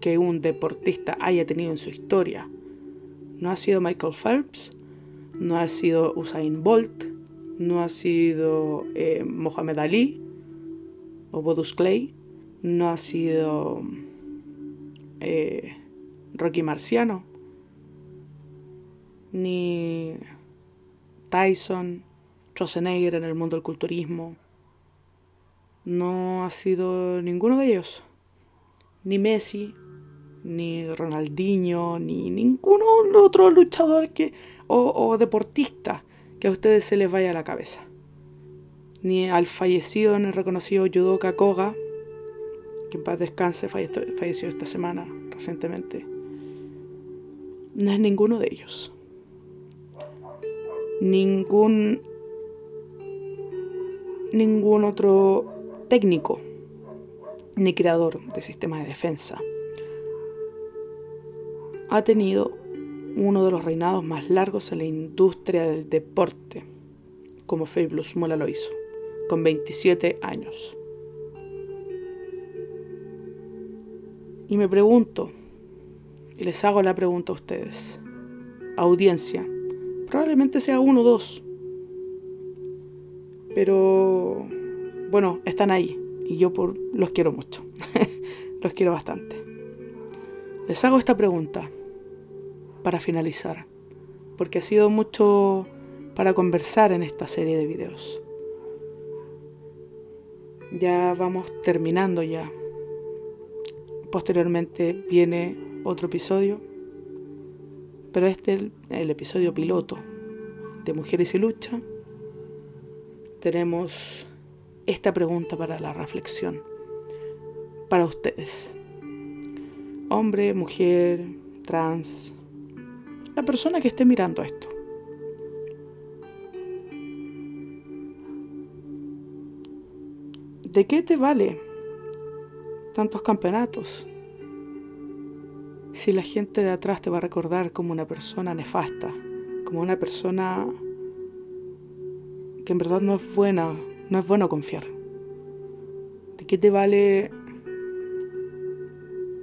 que un deportista haya tenido en su historia. No ha sido Michael Phelps, no ha sido Usain Bolt, no ha sido eh, Mohamed Ali o Bodus Clay, no ha sido eh, Rocky Marciano, ni Tyson, Schwarzenegger en el mundo del culturismo. No ha sido ninguno de ellos. Ni Messi, ni Ronaldinho, ni ninguno otro luchador que, o, deportista que a ustedes se les vaya a la cabeza. Ni al fallecido el reconocido judoka Koga, que en paz descanse, falleció esta semana recientemente. No es ninguno de ellos. Ningún ningún otro técnico ni creador de sistemas de defensa ha tenido uno de los reinados más largos en la industria del deporte, como Fabulous Mola lo hizo, con 27 años. Y me pregunto, y les hago la pregunta a ustedes, audiencia, probablemente sea uno o dos, pero bueno, están ahí y yo por, los quiero mucho, (laughs) los quiero bastante. Les hago esta pregunta para finalizar, porque ha sido mucho para conversar en esta serie de videos. Ya vamos terminando ya. Posteriormente viene otro episodio, pero este es el, el episodio piloto de Mujeres y Lucha. Tenemos esta pregunta para la reflexión, para ustedes. Hombre, mujer, trans, la persona que esté mirando esto. ¿De qué te vale tantos campeonatos si la gente de atrás te va a recordar como una persona nefasta, como una persona que en verdad no es buena, no es bueno confiar? ¿De qué te vale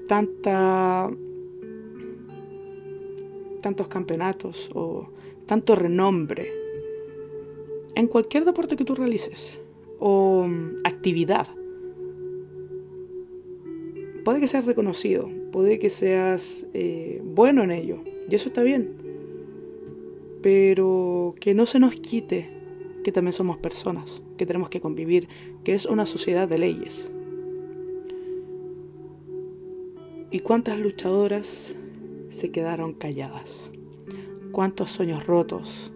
tanta tantos campeonatos o tanto renombre en cualquier deporte que tú realices o actividad. Puede que seas reconocido, puede que seas eh, bueno en ello, y eso está bien, pero que no se nos quite que también somos personas, que tenemos que convivir, que es una sociedad de leyes. ¿Y cuántas luchadoras se quedaron calladas. ¿Cuántos sueños rotos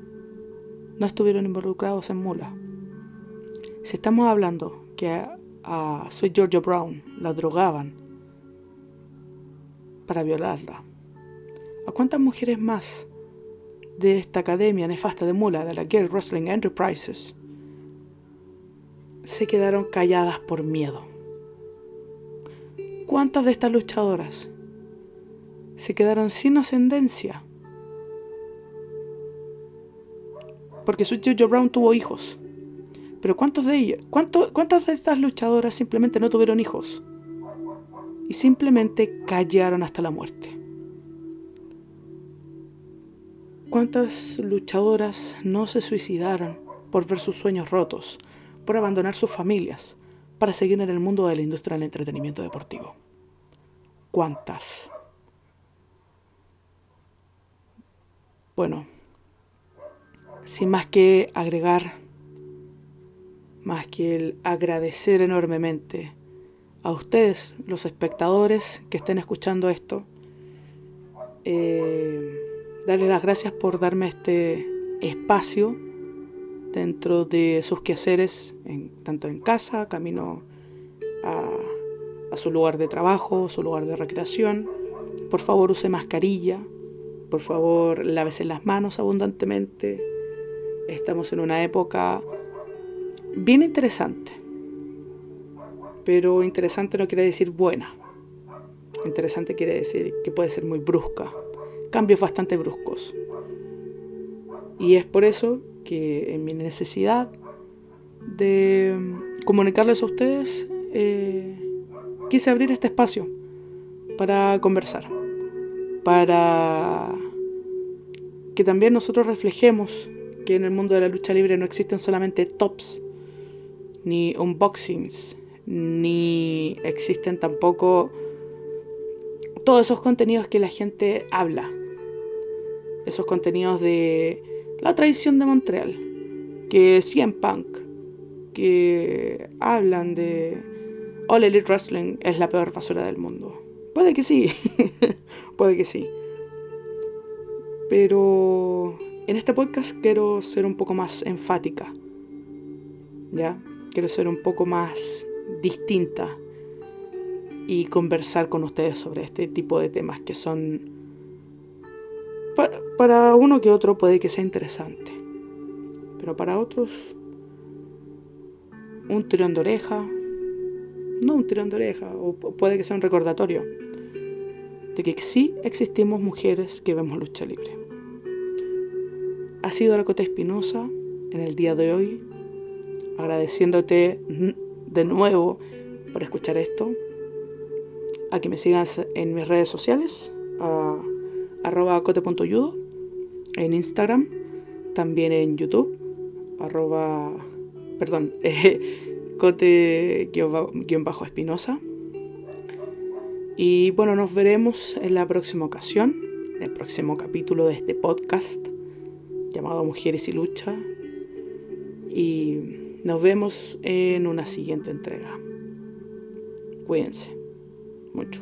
no estuvieron involucrados en Mula? Si estamos hablando que a, a Sweet Georgia Brown la drogaban para violarla, ¿a cuántas mujeres más de esta academia nefasta de Mula, de la Girl Wrestling Enterprises, se quedaron calladas por miedo? ¿Cuántas de estas luchadoras se quedaron sin ascendencia. Porque Sweet Jojo Brown tuvo hijos. Pero ¿cuántos de ellos, cuántas de estas luchadoras simplemente no tuvieron hijos? Y simplemente callaron hasta la muerte. ¿Cuántas luchadoras no se suicidaron por ver sus sueños rotos, por abandonar sus familias, para seguir en el mundo de la industria del entretenimiento deportivo? ¿Cuántas? Bueno, sin más que agregar, más que el agradecer enormemente a ustedes, los espectadores que estén escuchando esto, eh, darles las gracias por darme este espacio dentro de sus quehaceres, tanto en casa, camino a, a su lugar de trabajo, su lugar de recreación. Por favor, use mascarilla, por favor, lávese las manos abundantemente. Estamos en una época bien interesante. Pero interesante no quiere decir buena. Interesante quiere decir que puede ser muy brusca. Cambios bastante bruscos. Y es por eso que en mi necesidad de comunicarles a ustedes, eh, quise abrir este espacio para conversar, para que también nosotros reflejemos que en el mundo de la lucha libre no existen solamente tops, ni unboxings, ni existen tampoco todos esos contenidos que la gente habla. Esos contenidos de la tradición de Montreal, que en Punk, que hablan de All Elite Wrestling es la peor basura del mundo. Puede que sí, (laughs) puede que sí. Pero en este podcast quiero ser un poco más enfática. ¿Ya? Quiero ser un poco más distinta y conversar con ustedes sobre este tipo de temas que son para, uno que otro puede que sea interesante, pero para otros un tirón de oreja, no un tirón de oreja, o puede que sea un recordatorio de que sí existimos mujeres que vemos lucha libre. Ha sido la Cota Espinosa en el día de hoy, agradeciéndote de nuevo por escuchar esto. A que me sigas en mis redes sociales, a, arroba cote.yudo, en Instagram, también en YouTube, arroba, perdón, (laughs) cote-espinosa. Y bueno, nos veremos en la próxima ocasión, en el próximo capítulo de este podcast llamado Mujeres y Lucha. Y nos vemos en una siguiente entrega. Cuídense mucho.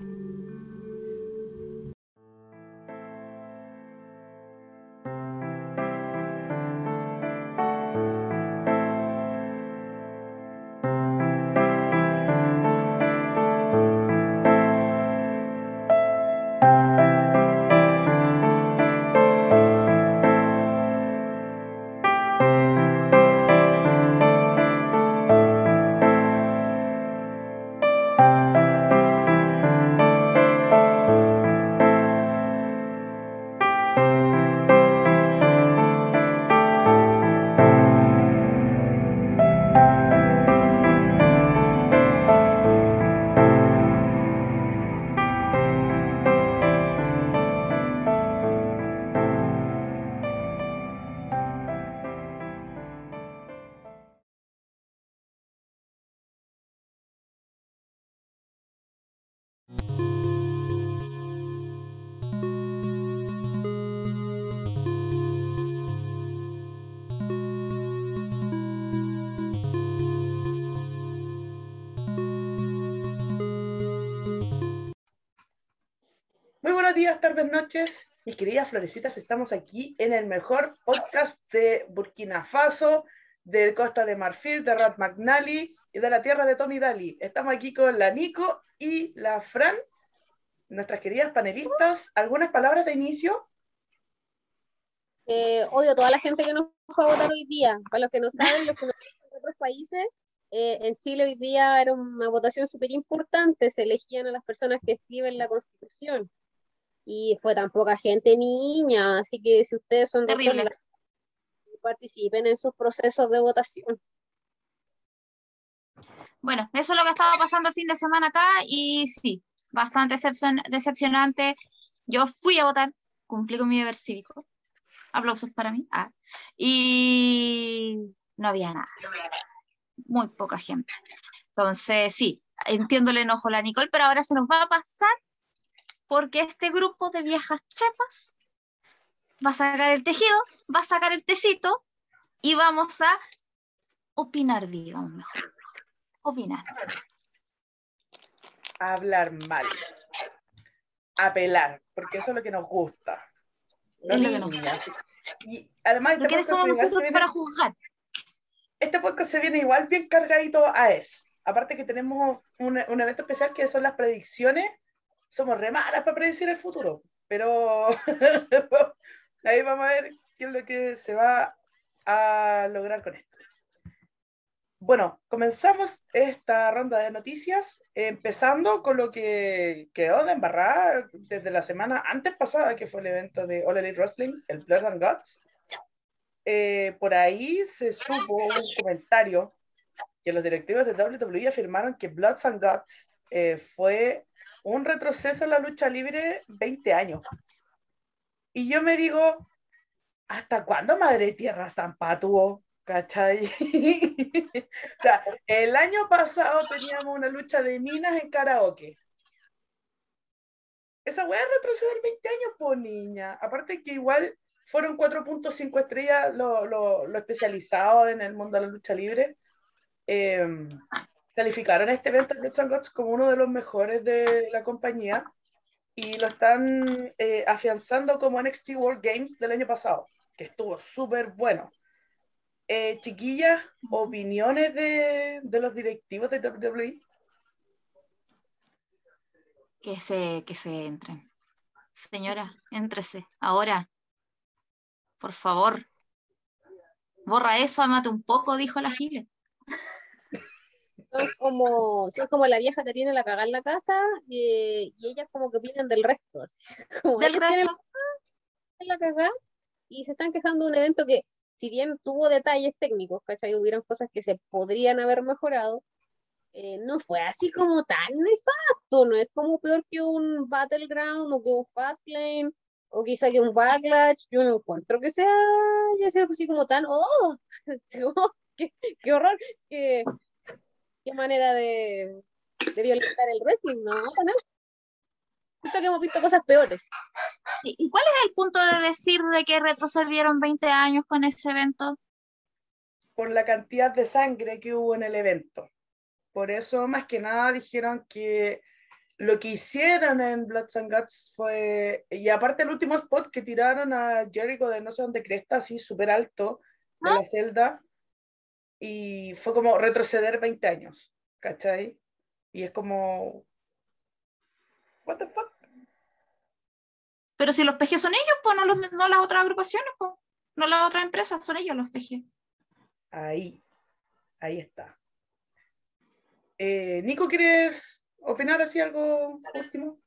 Tardes, noches. Mis queridas florecitas, estamos aquí en el mejor podcast de Burkina Faso, de Costa de Marfil, de Rat McNally y de la tierra de Tommy Daly. Estamos aquí con la Nico y la Fran, nuestras queridas panelistas. ¿Algunas palabras de inicio? Eh, odio a toda la gente que nos fue a votar hoy día. Para los que no saben, los que no en otros países, eh, en Chile hoy día era una votación súper importante. Se elegían a las personas que escriben la Constitución y fue tan poca gente niña, así que si ustedes son de participen en sus procesos de votación. Bueno, eso es lo que estaba pasando el fin de semana acá y sí, bastante decepcionante. Yo fui a votar, cumplí con mi deber cívico. Aplausos para mí. Ah, y no había nada. Muy poca gente. Entonces, sí, entiendo el enojo la Nicole, pero ahora se nos va a pasar porque este grupo de viejas chepas va a sacar el tejido, va a sacar el tecito y vamos a opinar, digamos mejor. Opinar. Hablar mal. Apelar, porque eso es lo que nos gusta. es lo que nos gusta. Y además, este somos nosotros para juzgar. Este podcast se viene igual bien cargadito a eso. Aparte que tenemos un, un evento especial que son las predicciones somos re malas para predecir el futuro, pero (laughs) ahí vamos a ver qué es lo que se va a lograr con esto. Bueno, comenzamos esta ronda de noticias, empezando con lo que quedó de embarrada desde la semana antes pasada, que fue el evento de All Elite Wrestling, el Blood and Guts. Eh, por ahí se supo un comentario que los directivos de WWE afirmaron que Blood and Guts eh, fue un retroceso en la lucha libre 20 años. Y yo me digo, ¿hasta cuándo Madre Tierra Zampa tuvo? ¿Cachai? (laughs) o sea, el año pasado teníamos una lucha de minas en karaoke. Esa weá retroceder 20 años, pues niña. Aparte que igual fueron 4.5 estrellas lo, lo, lo, especializado en el mundo de la lucha libre. Eh, calificaron este evento de Gods como uno de los mejores de la compañía y lo están eh, afianzando como NXT World Games del año pasado, que estuvo súper bueno. Eh, chiquillas, opiniones de, de, los directivos de WWE. Que se, que se entren. Señora, éntrese. Ahora. Por favor. Borra eso, amate un poco, dijo la Gile son como, son como la vieja que tiene la cagada en la casa y ellas como que vienen del resto. (laughs) Como del resto. la cagada y se están quejando de un evento que, si bien tuvo detalles técnicos, ¿cachai? Hubieron cosas que se podrían haber mejorado, eh, no fue así como tan nefasto, no es como peor que un Battleground o que un Fastlane o quizá que un Backlash, yo no encuentro que sea ya sea así como tan, oh, (laughs) oh qué, qué horror, que qué manera de, de violentar el wrestling, ¿no? ¿no? Justo que hemos visto cosas peores. ¿Y cuál es el punto de decir de que retrocedieron 20 años con ese evento? Por la cantidad de sangre que hubo en el evento. Por eso, más que nada, dijeron que lo que hicieron en Bloods and Guts fue. Y aparte, el último spot que tiraron a Jericho de no sé dónde cresta, así súper alto, de ¿Ah? la celda, y fue como retroceder 20 años, ¿cachai? Y es como, what the fuck. Pero si los PG son ellos, pues no, los, no las otras agrupaciones, pues, no las otras empresas, son ellos los PG. Ahí, ahí está. Eh, Nico, ¿quieres opinar así algo último?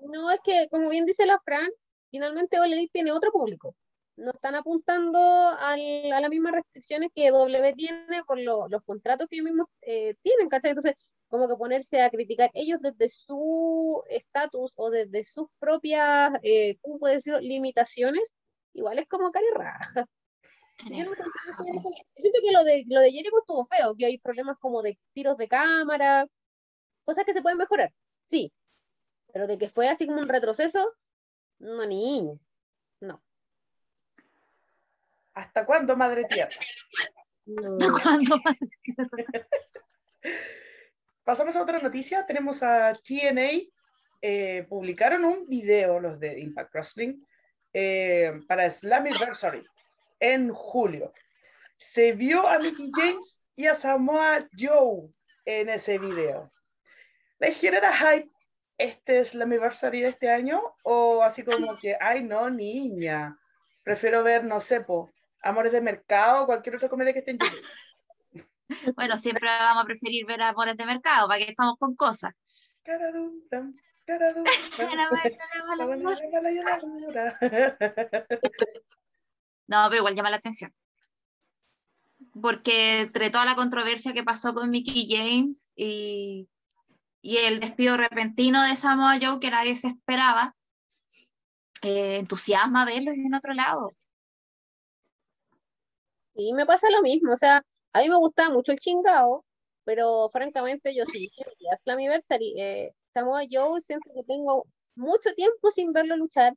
No, es que como bien dice la Fran, finalmente Ole tiene otro público no están apuntando al, a las mismas restricciones que W tiene con lo, los contratos que ellos mismos eh, tienen, ¿cachai? Entonces, como que ponerse a criticar ellos desde su estatus o desde sus propias, eh, ¿cómo puede decir?, limitaciones, igual es como cari raja. Yo, no siento que lo de, lo de Jericho estuvo feo, que hay problemas como de tiros de cámara, cosas que se pueden mejorar, sí, pero de que fue así como un retroceso, no, niño, no. ¿Hasta cuándo, Madre Tierra? ¿Cuándo, Madre Tierra? (laughs) Pasamos a otra noticia. Tenemos a TNA. Eh, publicaron un video, los de Impact Wrestling, eh, para Slammiversary en julio. Se vio a Mickey James y a Samoa Joe en ese video. ¿Les genera hype este Slammiversary de este año? ¿O así como que, ay no, niña, prefiero ver, no sé, po, Amores de Mercado, cualquier otra comedia que esté en YouTube. (laughs) Bueno, siempre vamos a preferir ver Amores de Mercado, para que estamos con cosas. No, pero igual llama la atención. Porque entre toda la controversia que pasó con Mickey James y, y el despido repentino de Samoa Joe que nadie se esperaba, eh, entusiasma verlos en otro lado. Y me pasa lo mismo, o sea, a mí me gustaba mucho el chingao, pero francamente yo sí, sí, es la anniversary. Eh, Samoa Joe siento que tengo mucho tiempo sin verlo luchar,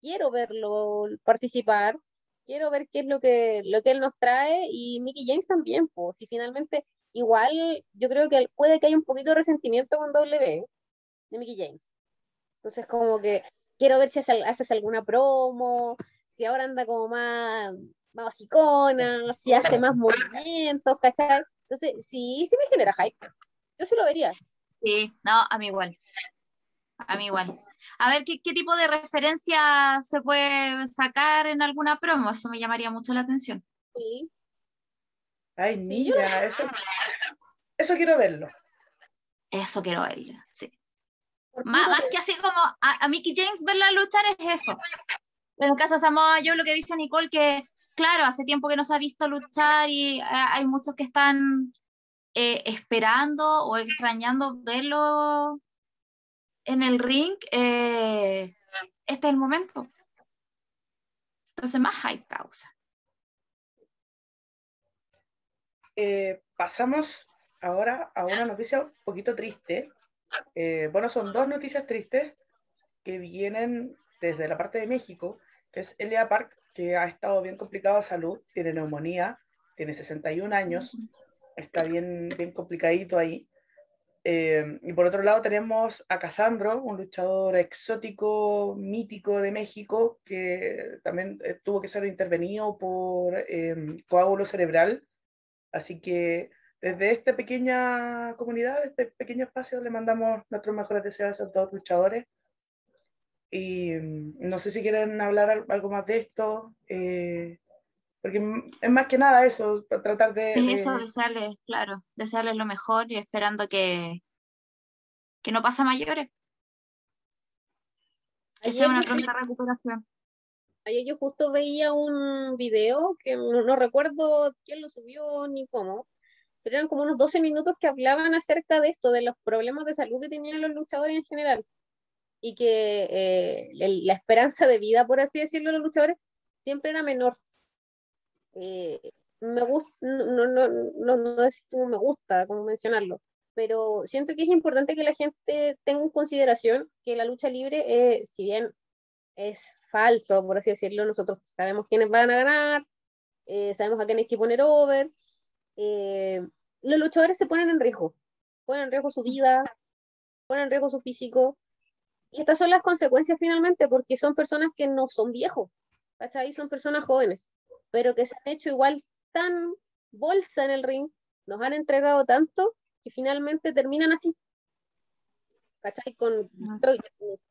quiero verlo participar, quiero ver qué es lo que, lo que él nos trae y Mickey James también, pues, y finalmente igual yo creo que puede que haya un poquito de resentimiento con W de Mickey James. Entonces como que quiero ver si hace, haces alguna promo, si ahora anda como más más si hace más movimientos, ¿cachai? Entonces, sí, sí me genera hype. Yo sí lo vería. Sí, no, a mí igual. A mí igual. A ver, ¿qué, tipo de referencia se puede sacar en alguna promo? Eso me llamaría mucho la atención. Sí. Ay, niña, eso, eso quiero verlo. Eso quiero verlo, sí. Más, más, que así como a, a, Mickey James verla luchar es eso. En el caso de Samoa, yo lo que dice Nicole, que claro, hace tiempo que no se ha visto luchar y eh, hay muchos que están eh, esperando o extrañando verlo en el ring, eh, este es el momento. Entonces, más hay causa. Pasamos ahora a una noticia un poquito triste. Bueno, son dos noticias tristes que vienen desde la parte de México, que es Elia Park, que ha estado bien complicado de salud, tiene neumonía, tiene 61 años, está bien, bien complicadito ahí. Eh, y por otro lado tenemos a Casandro, un luchador exótico, mítico de México, que también eh, tuvo que ser intervenido por eh, coágulo cerebral. Así que desde esta pequeña comunidad, este pequeño espacio, le mandamos nuestros mejores deseos a todos los luchadores. Y mm, no sé si quieren hablar algo más de esto, porque es más que nada eso, tratar de... eso, desearles, claro, desearles lo mejor y esperando que, que no pase mayores. Que sea una pronta recuperación. Ayer yo justo veía un video que no, recuerdo quién lo subió ni cómo, pero eran como unos 12 minutos que hablaban acerca de esto, de los problemas de salud que tenían los luchadores en general. Y que eh, la esperanza de vida, por así decirlo, de los luchadores siempre era menor. Eh, me gusta, no, no, no, no, es como me gusta, como mencionarlo, pero siento que es importante que la gente tenga en consideración que la lucha libre, eh, si bien es falso, por así decirlo, nosotros sabemos quiénes van a ganar, eh, sabemos a quién hay que poner over, los luchadores se ponen en riesgo, ponen en riesgo su vida, ponen en riesgo su físico, y estas son las consecuencias finalmente, porque son personas que no son viejos, ¿cachai? Son personas jóvenes pero que se han hecho igual tan bolsa en el ring, nos han entregado tanto que finalmente terminan así. ¿Cachai? Con,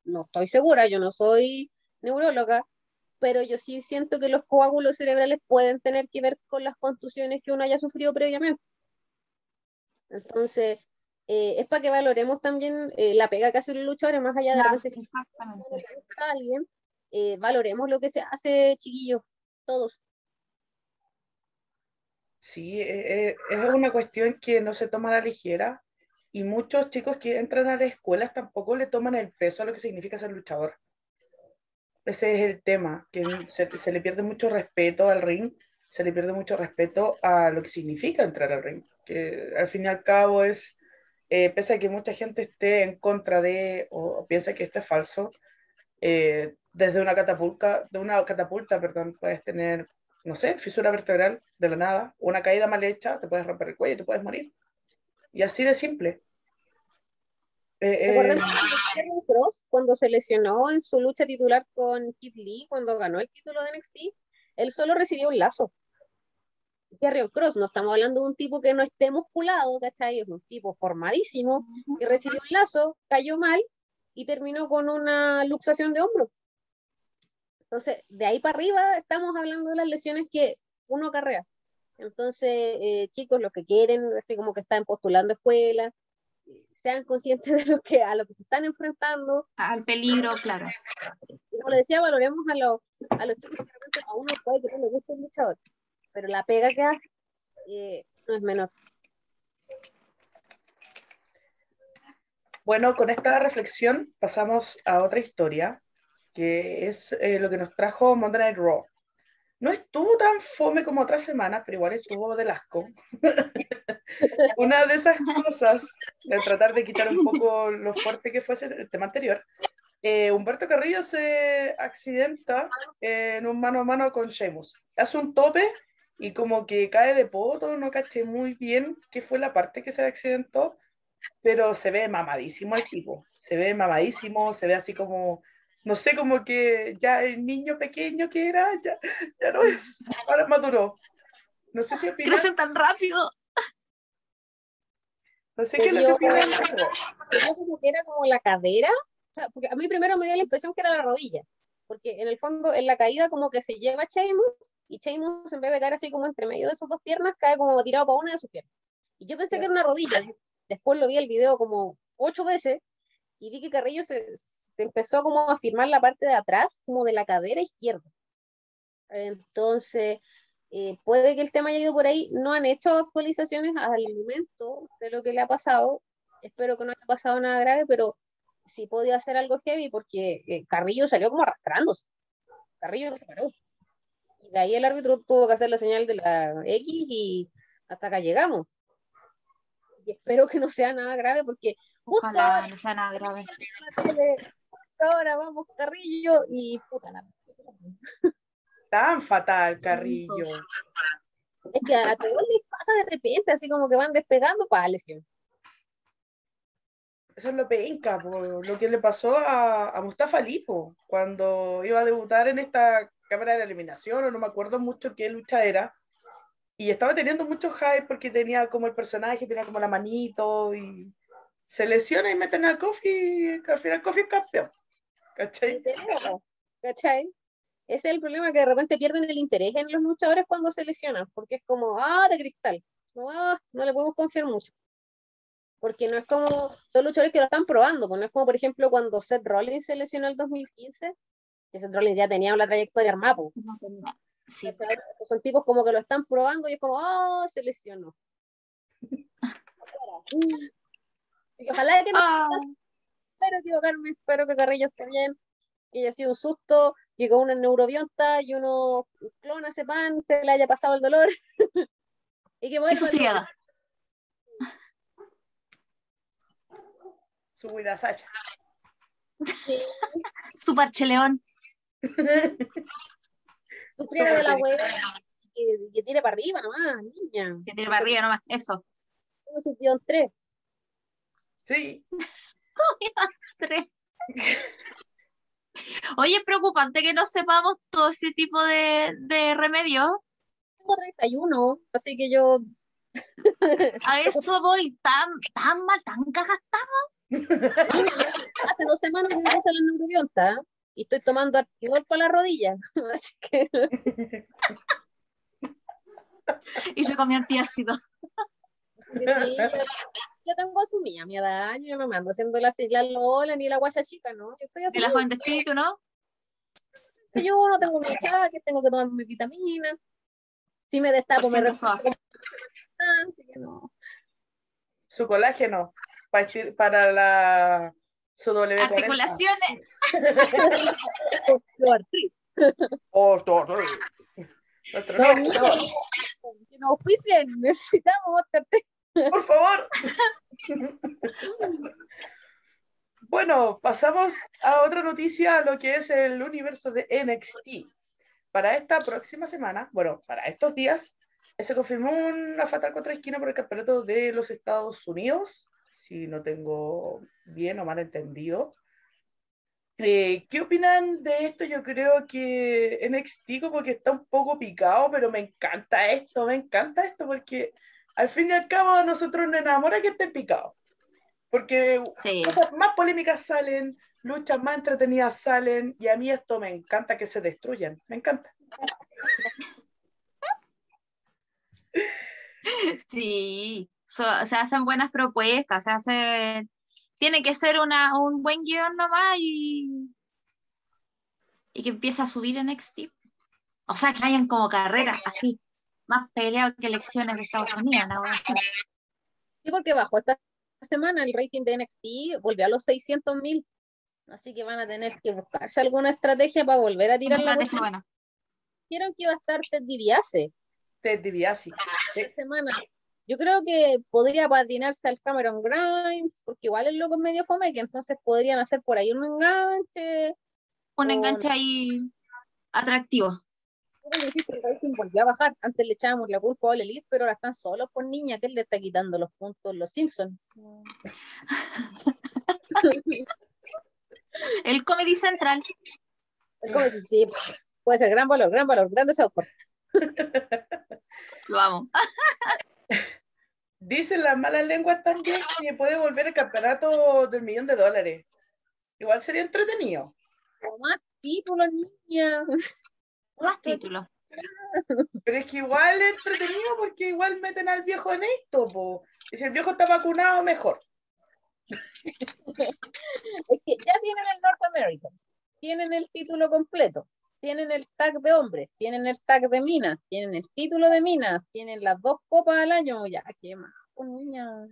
no estoy segura, yo no soy neuróloga, pero yo sí siento que los coágulos cerebrales pueden tener que ver con las contusiones que uno haya sufrido previamente. Entonces, eh, es para que valoremos también eh, la pega que hace el luchador, más allá de la a alguien, eh, valoremos lo que se hace, chiquillos, todos. Sí, eh, eh, es una cuestión que no se toma a la ligera y muchos chicos que entran a las escuelas tampoco le toman el peso a lo que significa ser luchador. Ese es el tema, que se, se le pierde mucho respeto al ring, se le pierde mucho respeto a lo que significa entrar al ring, que al fin y al cabo es, eh, pese a que mucha gente esté en contra de o, piensa que esto es falso, desde una catapulta, de una catapulta, perdón, puedes tener no sé, fisura vertebral de la nada, una caída mal hecha, te puedes romper el cuello y te puedes morir. Y así de simple. Eh, eh Cross cuando se lesionó en su lucha titular con Kid Lee, cuando ganó el título de NXT, él solo recibió un lazo. Carrion Cross, no estamos hablando de un tipo que no esté musculado, ¿cachai? Es un tipo formadísimo, que recibió un lazo, cayó mal y terminó con una luxación de hombro. Entonces, de ahí para arriba estamos hablando de las lesiones que uno acarrea. Entonces, eh, chicos, los que quieren, así como que están postulando escuelas, sean conscientes de lo que, a lo que se están enfrentando. Al peligro, claro. Y como le decía, valoremos a, los a los chicos que a uno puede que no le guste el luchador, pero la pega que hace eh, no es menor. Bueno, con esta reflexión pasamos a otra historia que es eh, lo que nos trajo Monday Night Raw. No estuvo tan fome como otras semanas, pero igual estuvo de asco. (laughs) Una de esas cosas, de tratar de quitar un poco lo fuerte que fue el tema anterior, eh, Humberto Carrillo se accidenta en un mano a mano con Sheamus. Hace un tope y como que cae de poto, no caché muy bien qué fue la parte que se accidentó, pero se ve mamadísimo el tipo. Se ve mamadísimo, se ve así como no sé, como que ya el niño pequeño que era, ya, ya no es, ahora maduró. No sé si opinas. Crecen tan rápido. No sé qué es lo que Yo como que era como la cadera, o sea, porque a mí primero me dio la impresión que era la rodilla, porque en el fondo, en la caída como que se lleva Sheamus, y Sheamus en vez de caer así como entre medio de sus dos piernas, cae como tirado para una de sus piernas. Y yo pensé que era una rodilla, después lo vi el video como ocho veces, y vi que Carrillo se, se empezó como a firmar la parte de atrás, como de la cadera izquierda. Entonces, eh, puede que el tema haya ido por ahí. No han hecho actualizaciones al momento de lo que le ha pasado. Espero que no haya pasado nada grave, pero sí podía hacer algo heavy porque eh, Carrillo salió como arrastrándose. Carrillo no se paró. Y de ahí el árbitro tuvo que hacer la señal de la X y hasta acá llegamos. Y espero que no sea nada grave porque justo Ojalá ahora, no sea nada grave. tele, justo ahora vamos Carrillo y puta la Tan fatal, Carrillo. Es que a todos les pasa de repente, así como que van despegando para lesión. Eso es lo penca, po, lo que le pasó a, a Mustafa Ali, po, cuando iba a debutar en esta cámara de eliminación, o no me acuerdo mucho qué lucha era, y estaba teniendo mucho hype porque tenía como el personaje, tenía como la manito, y se lesiona y meten a y al final Kofi es campeón. ¿Cachai? ¿Cachai? Ese es el problema, que de repente pierden el interés en los luchadores cuando se lesionan, porque es como, ah, de cristal. No, ah, no le podemos confiar mucho. Porque no es como, son luchadores que lo están probando, pues no es como, por ejemplo, cuando Seth Rollins se lesionó el 2015, que Seth Rollins ya tenía la trayectoria armada, pues. Son tipos como que lo están probando y es como, oh, se lesionó. Y ojalá que no Ah, espero equivocarme, espero que Carrillo esté bien, que haya sido un susto, llegó una neurobionta y uno clona ese pan, se le haya pasado el dolor. (laughs) y que qué vuelva sufrida. Su Sacha. Sí, Su (laughs) sufriera de la wea, que, que tire para arriba nomás, niña. Que tiene para arriba nomás. Eso. Tuvo su guion 3. Sí, (laughs) Tres. Oye, es preocupante que no sepamos todo ese tipo de, de remedios. Tengo 31, así que yo A (laughs) eso voy tan, tan mal, tan cagada. hace dos semanas que me puse la neurobionta. Y estoy tomando artidol para la rodilla. (laughs) Así que Y yo comí antiácido. Sí, yo, yo tengo asumida mi edad, yo no me mando haciendo la, la lola ni la guaya chica, ¿no? Yo estoy De la asumida. joven de espíritu, ¿no? Yo no tengo mi que tengo que tomar mi vitamina. Si me destapo, me no. su colágeno pa- para la su W40. Articulaciones. Osteoartritis. Nuestro, mira, que nos auspicien, necesitamos osteoartritis. por favor. Bueno, pasamos a otra noticia, a lo que es el universo de NXT. Para esta próxima semana, bueno, para estos días, se confirmó una fatal contra esquina por el campeonato de los Estados Unidos, si no tengo bien o mal entendido. Eh, ¿qué opinan de esto? Yo creo que NXT como que está un poco picado, pero me encanta esto, me encanta esto, porque al fin y al cabo a nosotros nos enamora que estén picados. Porque Sí. cosas más polémicas salen, luchas más entretenidas salen, y a mí esto me encanta que se destruyan, me encanta. (laughs) Sí, so- se hacen buenas propuestas, se hace, tiene que ser una, un buen guion nomás y, y que empiece a subir en NXT. O sea, que hayan como carreras así, más peleado que elecciones de Estados Unidos. ¿no? Sí, porque bajo esta semana el rating de NXT volvió a los 600 mil. Así que van a tener que buscarse alguna estrategia para volver a Una tirar la estrategia buena. Dijeron que iba a estar Ted DiBiase Ted DiBiase. esta semana. Yo creo que podría patinarse al Cameron Grimes, porque igual el loco es medio fome, que entonces podrían hacer por ahí un enganche. Un enganche ahí atractivo. El rating volvió a bajar. Antes le echábamos la culpa al Elite, pero ahora están solos por niña, que él le está quitando los puntos los Simpsons. (laughs) El Comedy Central. Es como decir, sí, puede ser gran valor, gran valor, grande software. Lo amo. (laughs) Dicen las malas lenguas también que puede volver el campeonato del millón de dólares. Igual sería entretenido. O más títulos, niña. Más títulos. Pero es que igual es entretenido porque igual meten al viejo en esto, po. Y si el viejo está vacunado, mejor. (laughs) Es que ya tienen el North American, tienen el título completo, tienen el tag de hombres, tienen el tag de minas, tienen el título de minas, tienen las dos copas al año, ya, qué más, niña.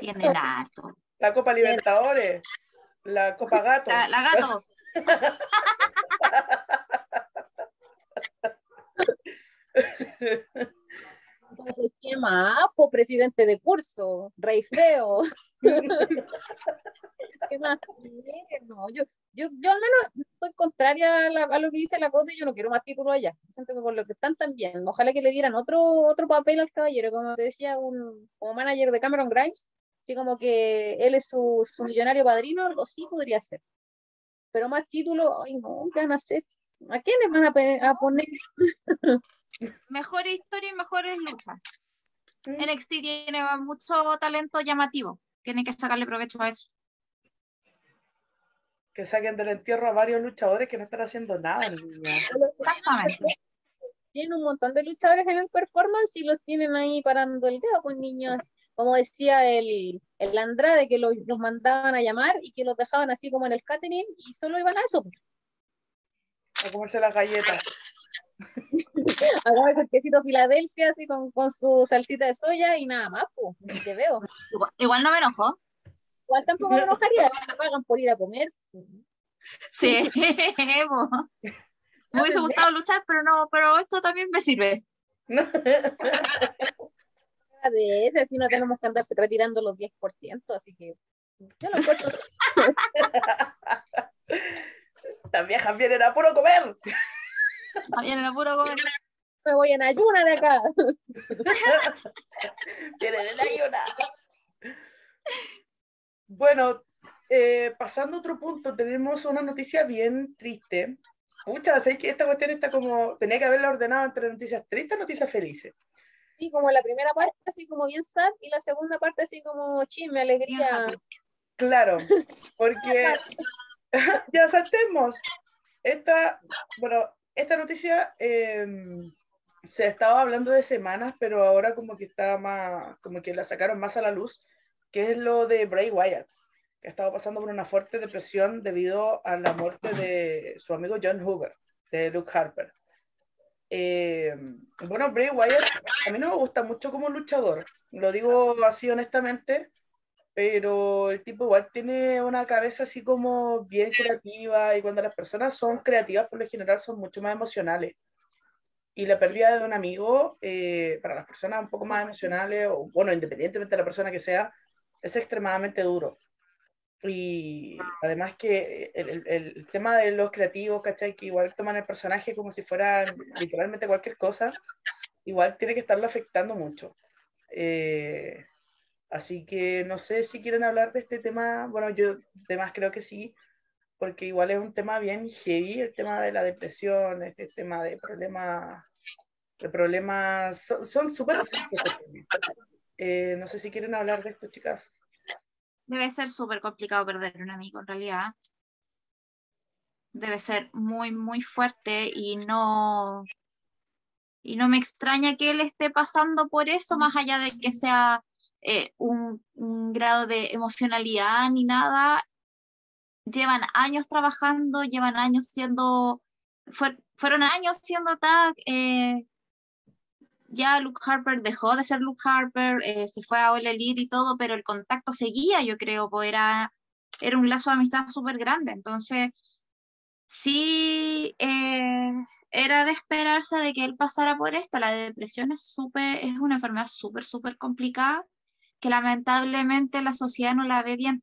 Tienen harto. La Copa Libertadores. La Copa Gato. La, la gato. (laughs) ¿qué más? Po, presidente de curso, rey feo. (laughs) ¿Qué más? No, yo, yo, yo al menos estoy contraria a, la- a lo que dice la Cote yo no quiero más títulos allá. Siento que con lo que están también, ojalá que le dieran otro, otro papel al caballero, como te decía, un, como manager de Cameron Grimes, así como que él es su, su millonario padrino, algo así podría ser. Pero más títulos, ay no, ¿qué van a hacer? ¿A quiénes van a, poner? (laughs) Mejor historia y mejores luchas. NXT tiene mucho talento llamativo. Tienen que sacarle provecho a eso. Que saquen del entierro a varios luchadores que no están haciendo nada. Exactamente. tienen un montón de luchadores en el performance y los tienen ahí parando el dedo con niños. Como decía el, el Andrade, que los, los mandaban a llamar y que los dejaban así como en el catering y solo iban a eso. A comerse las galletas. A comer el quesito Filadelfia así con, con su salsita de soya y nada más, pues, ni te veo. Igual, igual no me enojó. Igual tampoco me enojaría, me pagan por ir a comer. Sí. (laughs) me hubiese gustado luchar, pero no, pero esto también me sirve. De ese, así no tenemos que andarse retirando los 10%, así que yo lo encuentro (laughs) Las viejas vienen a puro comer. Ayer era puro comer. me voy en ayuna de acá. (laughs) Vienen en ayuna. Bueno, eh, pasando a otro punto, tenemos una noticia bien triste. Muchas, ¿sabes que esta cuestión está como, tenía que haberla ordenado entre noticias tristes y noticias felices. Sí, como la primera parte así como bien sad y la segunda parte así como chisme, alegría. Claro, porque (laughs) (laughs) ya saltemos. Esta, bueno, esta noticia eh, se estaba hablando de semanas, pero ahora como que está más, como que la sacaron más a la luz, que es lo de Bray Wyatt, que ha estado pasando por una fuerte depresión debido a la muerte de su amigo John Hoover, de Luke Harper. Eh, bueno, Bray Wyatt a mí no me gusta mucho como luchador, lo digo así honestamente, pero el tipo igual tiene una cabeza así como bien creativa y cuando las personas son creativas por lo general son mucho más emocionales. Y la pérdida de un amigo, eh, para las personas un poco más emocionales, o bueno, independientemente de la persona que sea, es extremadamente duro. Y además que el, el- tema de los creativos, ¿cachai? Que igual toman el personaje como si fuera literalmente cualquier cosa, igual tiene que estarlo afectando mucho. Eh, así que no sé si quieren hablar de este tema. Bueno, yo además creo que sí, porque igual es un tema bien heavy, el tema de la depresión, este tema de problemas, de problemas, son súper. Eh, no sé si quieren hablar de esto, chicas. Debe ser súper complicado perder un amigo en realidad. Debe ser muy, muy fuerte y no, y no me extraña que él esté pasando por eso, más allá de que sea eh, un, grado de emocionalidad ni nada. Llevan años trabajando, llevan años siendo, fue- fueron años siendo tag. eh, ya Luke Harper dejó de ser Luke Harper, eh, se fue a All Elite y todo, pero el contacto seguía, yo creo, pues era, era un lazo de amistad súper grande. Entonces, sí, era de esperarse de que él pasara por esto. La depresión es súper, es una enfermedad súper, súper complicada que lamentablemente la sociedad no la ve bien.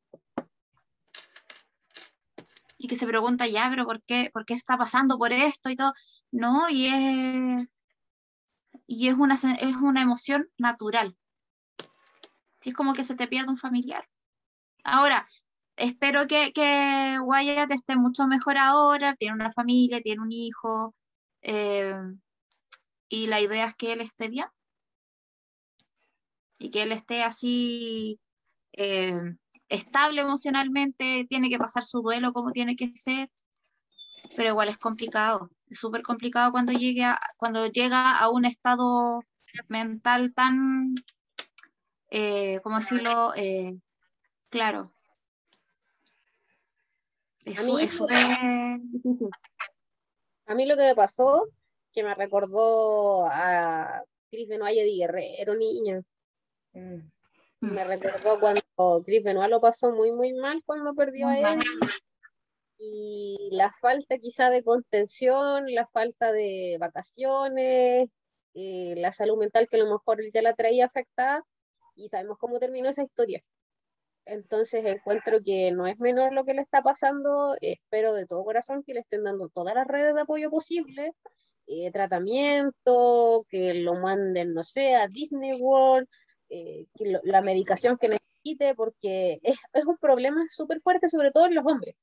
Y que se pregunta ya, pero ¿por qué, por qué está pasando por esto y todo? No, y es, y es una, es una emoción natural. Sí, es como que se te pierde un familiar. Ahora, espero que, que Wyatt esté mucho mejor ahora, tiene una familia, tiene un hijo, eh, y la idea es que él esté bien. Y que él esté así eh, estable emocionalmente, tiene que pasar su duelo como tiene que ser, pero igual es complicado, es súper complicado cuando, llegue a- cuando llega a un estado mental tan, eh, ¿cómo decirlo? Eh, claro. Es, A mí es súper difícil. A mí lo que me pasó, que me recordó a Chris Benoit y Eddie Guerrero, niño. Mm. Me recordó cuando Chris Benoit lo pasó muy, muy mal cuando perdió a él. Y la falta quizá de contención, la falta de vacaciones, eh, la salud mental que a lo mejor ya la traía afectada. Y sabemos cómo terminó esa historia. Entonces encuentro que no es menor lo que le está pasando. Espero de todo corazón que le estén dando todas las redes de apoyo posibles eh, tratamiento, que lo manden, no sé, a Disney World, eh, la medicación que necesite, porque es, es un problema súper fuerte, sobre todo en los hombres.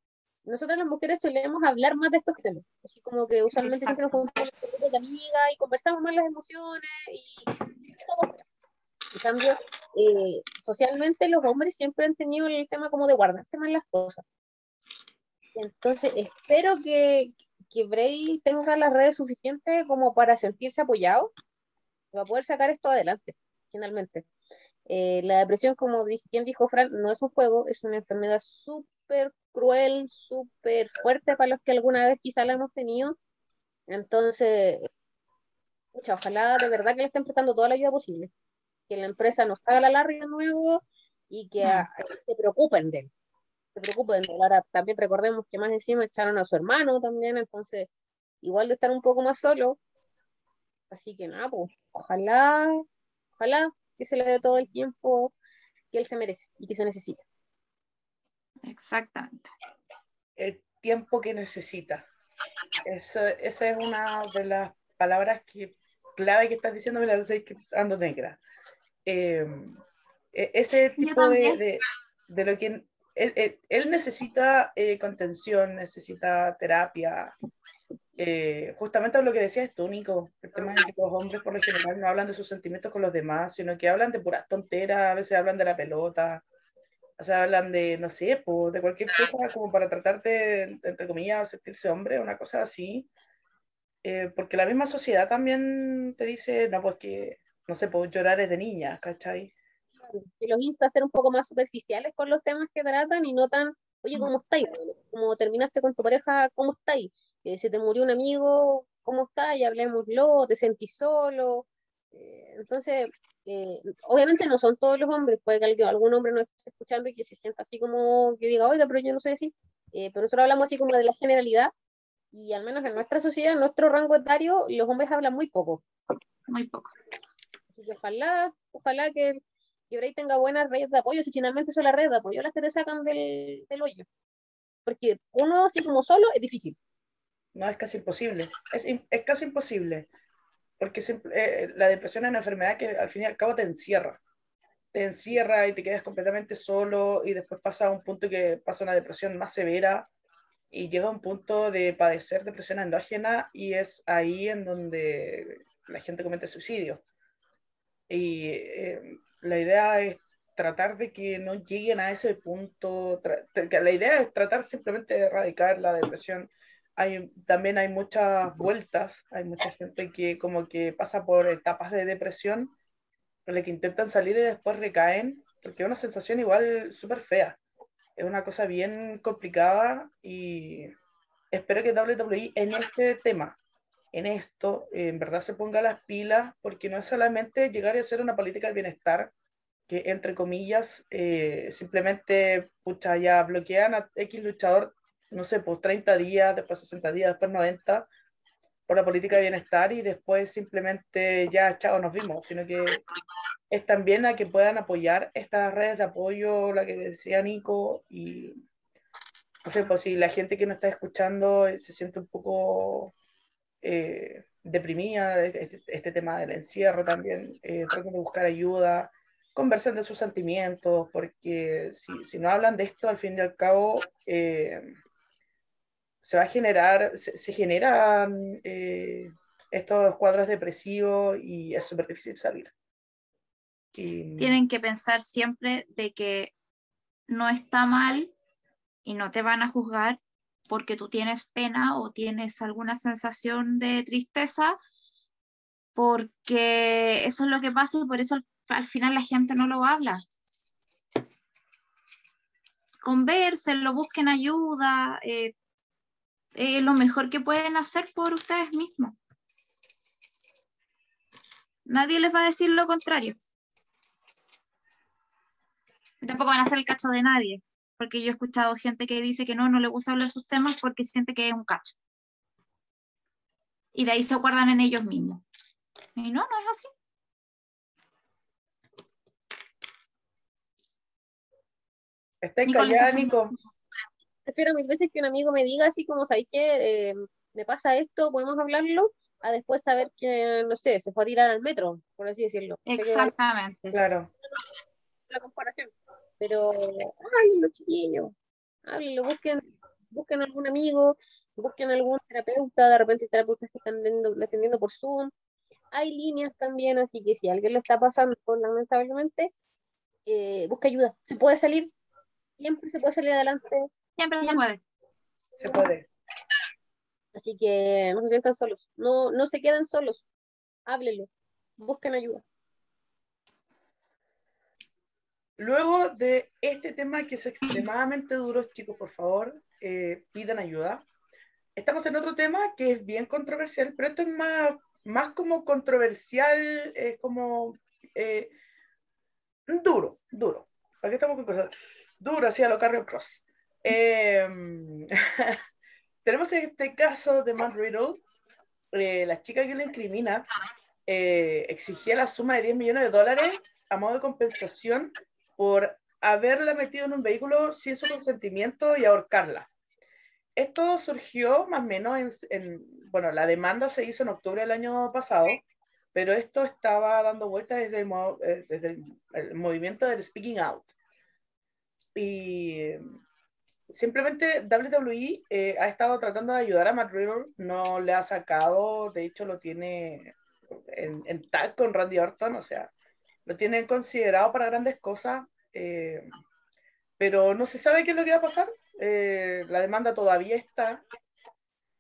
Nosotros las mujeres solemos hablar más de estos temas, así como que usualmente siempre nos juntamos con de amigas y conversamos más las emociones y en cambio, eh, socialmente los hombres siempre han tenido el tema como de guardarse más las cosas. Entonces, espero que, que Bray tenga las redes suficientes como para sentirse apoyado, para poder sacar esto adelante, finalmente. Eh, la depresión, como quien dijo Fran, no es un juego, es una enfermedad súper cruel, súper fuerte para los que alguna vez quizá la hemos tenido. Entonces, ojalá de verdad que le estén prestando toda la ayuda posible. Que la empresa nos haga la larga de nuevo y que mm. se preocupen de él se preocupen. Ahora también recordemos que más encima echaron a su hermano también, entonces igual de estar un poco más solo. Así que nada, pues ojalá, ojalá que se le dé todo el tiempo que él se merece y que se necesita. Exactamente. El tiempo que necesita. Eso, esa es una de las palabras que clave que estás diciendo, me la sé que ando negra. Eh, e, ese tipo de, de, de, lo que él, necesita eh, contención, necesita terapia. Eh, justamente lo que decía es único, el tema de que los hombres por lo general no hablan de sus sentimientos con los demás, sino que hablan de puras tonteras, a veces hablan de la pelota, o sea, hablan de, no sé, pues, de cualquier cosa como para tratarte, entre comillas, sentirse hombre, una cosa así. Eh, porque la misma sociedad también te dice, no, pues que, no sé, pues llorar es de niña, ¿cachai? que los insta a ser un poco más superficiales con los temas que tratan y no tan, oye, ¿cómo estáis? Como terminaste con tu pareja, ¿cómo estáis? Eh, se te murió un amigo, ¿cómo estás? Y hablemoslo, te sentís solo. Eh, entonces, eh, obviamente no son todos los hombres, puede que algún hombre no esté escuchando y que se sienta así como que diga, oiga, pero yo no sé decir. pero nosotros hablamos así como de la generalidad y al menos en nuestra sociedad, en nuestro rango etario, los hombres hablan muy poco. Muy poco. Así que ojalá, ojalá que y ahora tenga buenas redes de apoyo, si finalmente son las redes de apoyo las que te sacan del, del hoyo. Porque uno así como solo es difícil. No, es casi imposible. Es, es casi imposible. Porque eh, la depresión es una enfermedad que al fin y al cabo te encierra. Te encierra y te quedas completamente solo y después pasa a un punto que pasa una depresión más severa y llega a un punto de padecer depresión endógena y es ahí en donde la gente comete suicidio. Y eh, la idea es tratar de que no lleguen a ese punto, la idea es tratar simplemente de erradicar la depresión. Hay, también hay muchas vueltas, hay mucha gente que como que pasa por etapas de depresión, con la que intentan salir y después recaen, porque es una sensación igual súper fea. Es una cosa bien complicada y espero que WWE en este tema, en esto, en verdad se ponga las pilas, porque no es solamente llegar a hacer una política de bienestar, que entre comillas, eh, simplemente, pucha, ya bloquean a X luchador, no sé, pues 30 días, después 60 días, después 90, por la política de bienestar y después simplemente ya, chao, nos vimos, sino que es también a que puedan apoyar estas redes de apoyo, la que decía Nico, y no sé, pues si la gente que nos está escuchando se siente un poco eh, deprimida, este, este, tema del encierro también, eh, de buscar ayuda, conversen de sus sentimientos, porque si, si, no hablan de esto, al fin y al cabo, eh, se va a generar, se, generan eh, estos cuadros depresivos y es súper difícil salir. Tienen que pensar siempre de que no está mal y no te van a juzgar porque tú tienes pena o tienes alguna sensación de tristeza, porque eso es lo que pasa y por eso al final la gente no lo habla. lo busquen ayuda, eh, lo mejor que pueden hacer por ustedes mismos. Nadie les va a decir lo contrario. tampoco van a hacer el cacho de nadie, porque yo he escuchado gente que dice que no, no le gusta hablar sus temas porque siente que es un cacho. Y de ahí se guardan en ellos mismos. Y no, no es así. Está callada, Nico. Prefiero mil veces que un amigo me diga así como, ¿sabes qué? Eh, me pasa esto, podemos hablarlo, a después saber que, no sé, se fue a tirar al metro, por así decirlo. Exactamente. Claro. la comparación. Pero háblenlo, chiquillos. Háblenlo, busquen, busquen algún amigo, busquen algún terapeuta, de repente hay terapeutas que están atendiendo por Zoom. Hay líneas también, así que si alguien lo está pasando, lamentablemente, eh, busca ayuda. Se puede salir, siempre se puede salir adelante. Siempre se puede. Se puede. Así que no se sientan solos. No, no se queden solos. Háblenlo. Busquen ayuda. Luego de este tema que es extremadamente duro, chicos, por favor, eh, pidan ayuda. Estamos en otro tema que es bien controversial, pero esto es más, más como controversial, es como eh, duro, duro. ¿Para qué estamos con cosas? Duro, así a lo Carrion Cross. Eh, (laughs) tenemos este caso de Matt Riddle, eh, la chica que lo incrimina eh, exigía la suma de 10 millones de dólares a modo de compensación por haberla metido en un vehículo sin su consentimiento y ahorcarla. Esto surgió más o menos en, en- bueno, la demanda se hizo en octubre del año pasado, pero esto estaba dando vueltas desde el, eh, desde el, el movimiento del Speaking Out. Y simplemente WWE eh, ha estado tratando de ayudar a Matt Riddle, no le ha sacado, de hecho lo tiene en, en tag con Randy Orton, o sea, lo tienen considerado para grandes cosas, eh, pero no se sabe qué es lo que va a pasar. Eh, la demanda todavía está,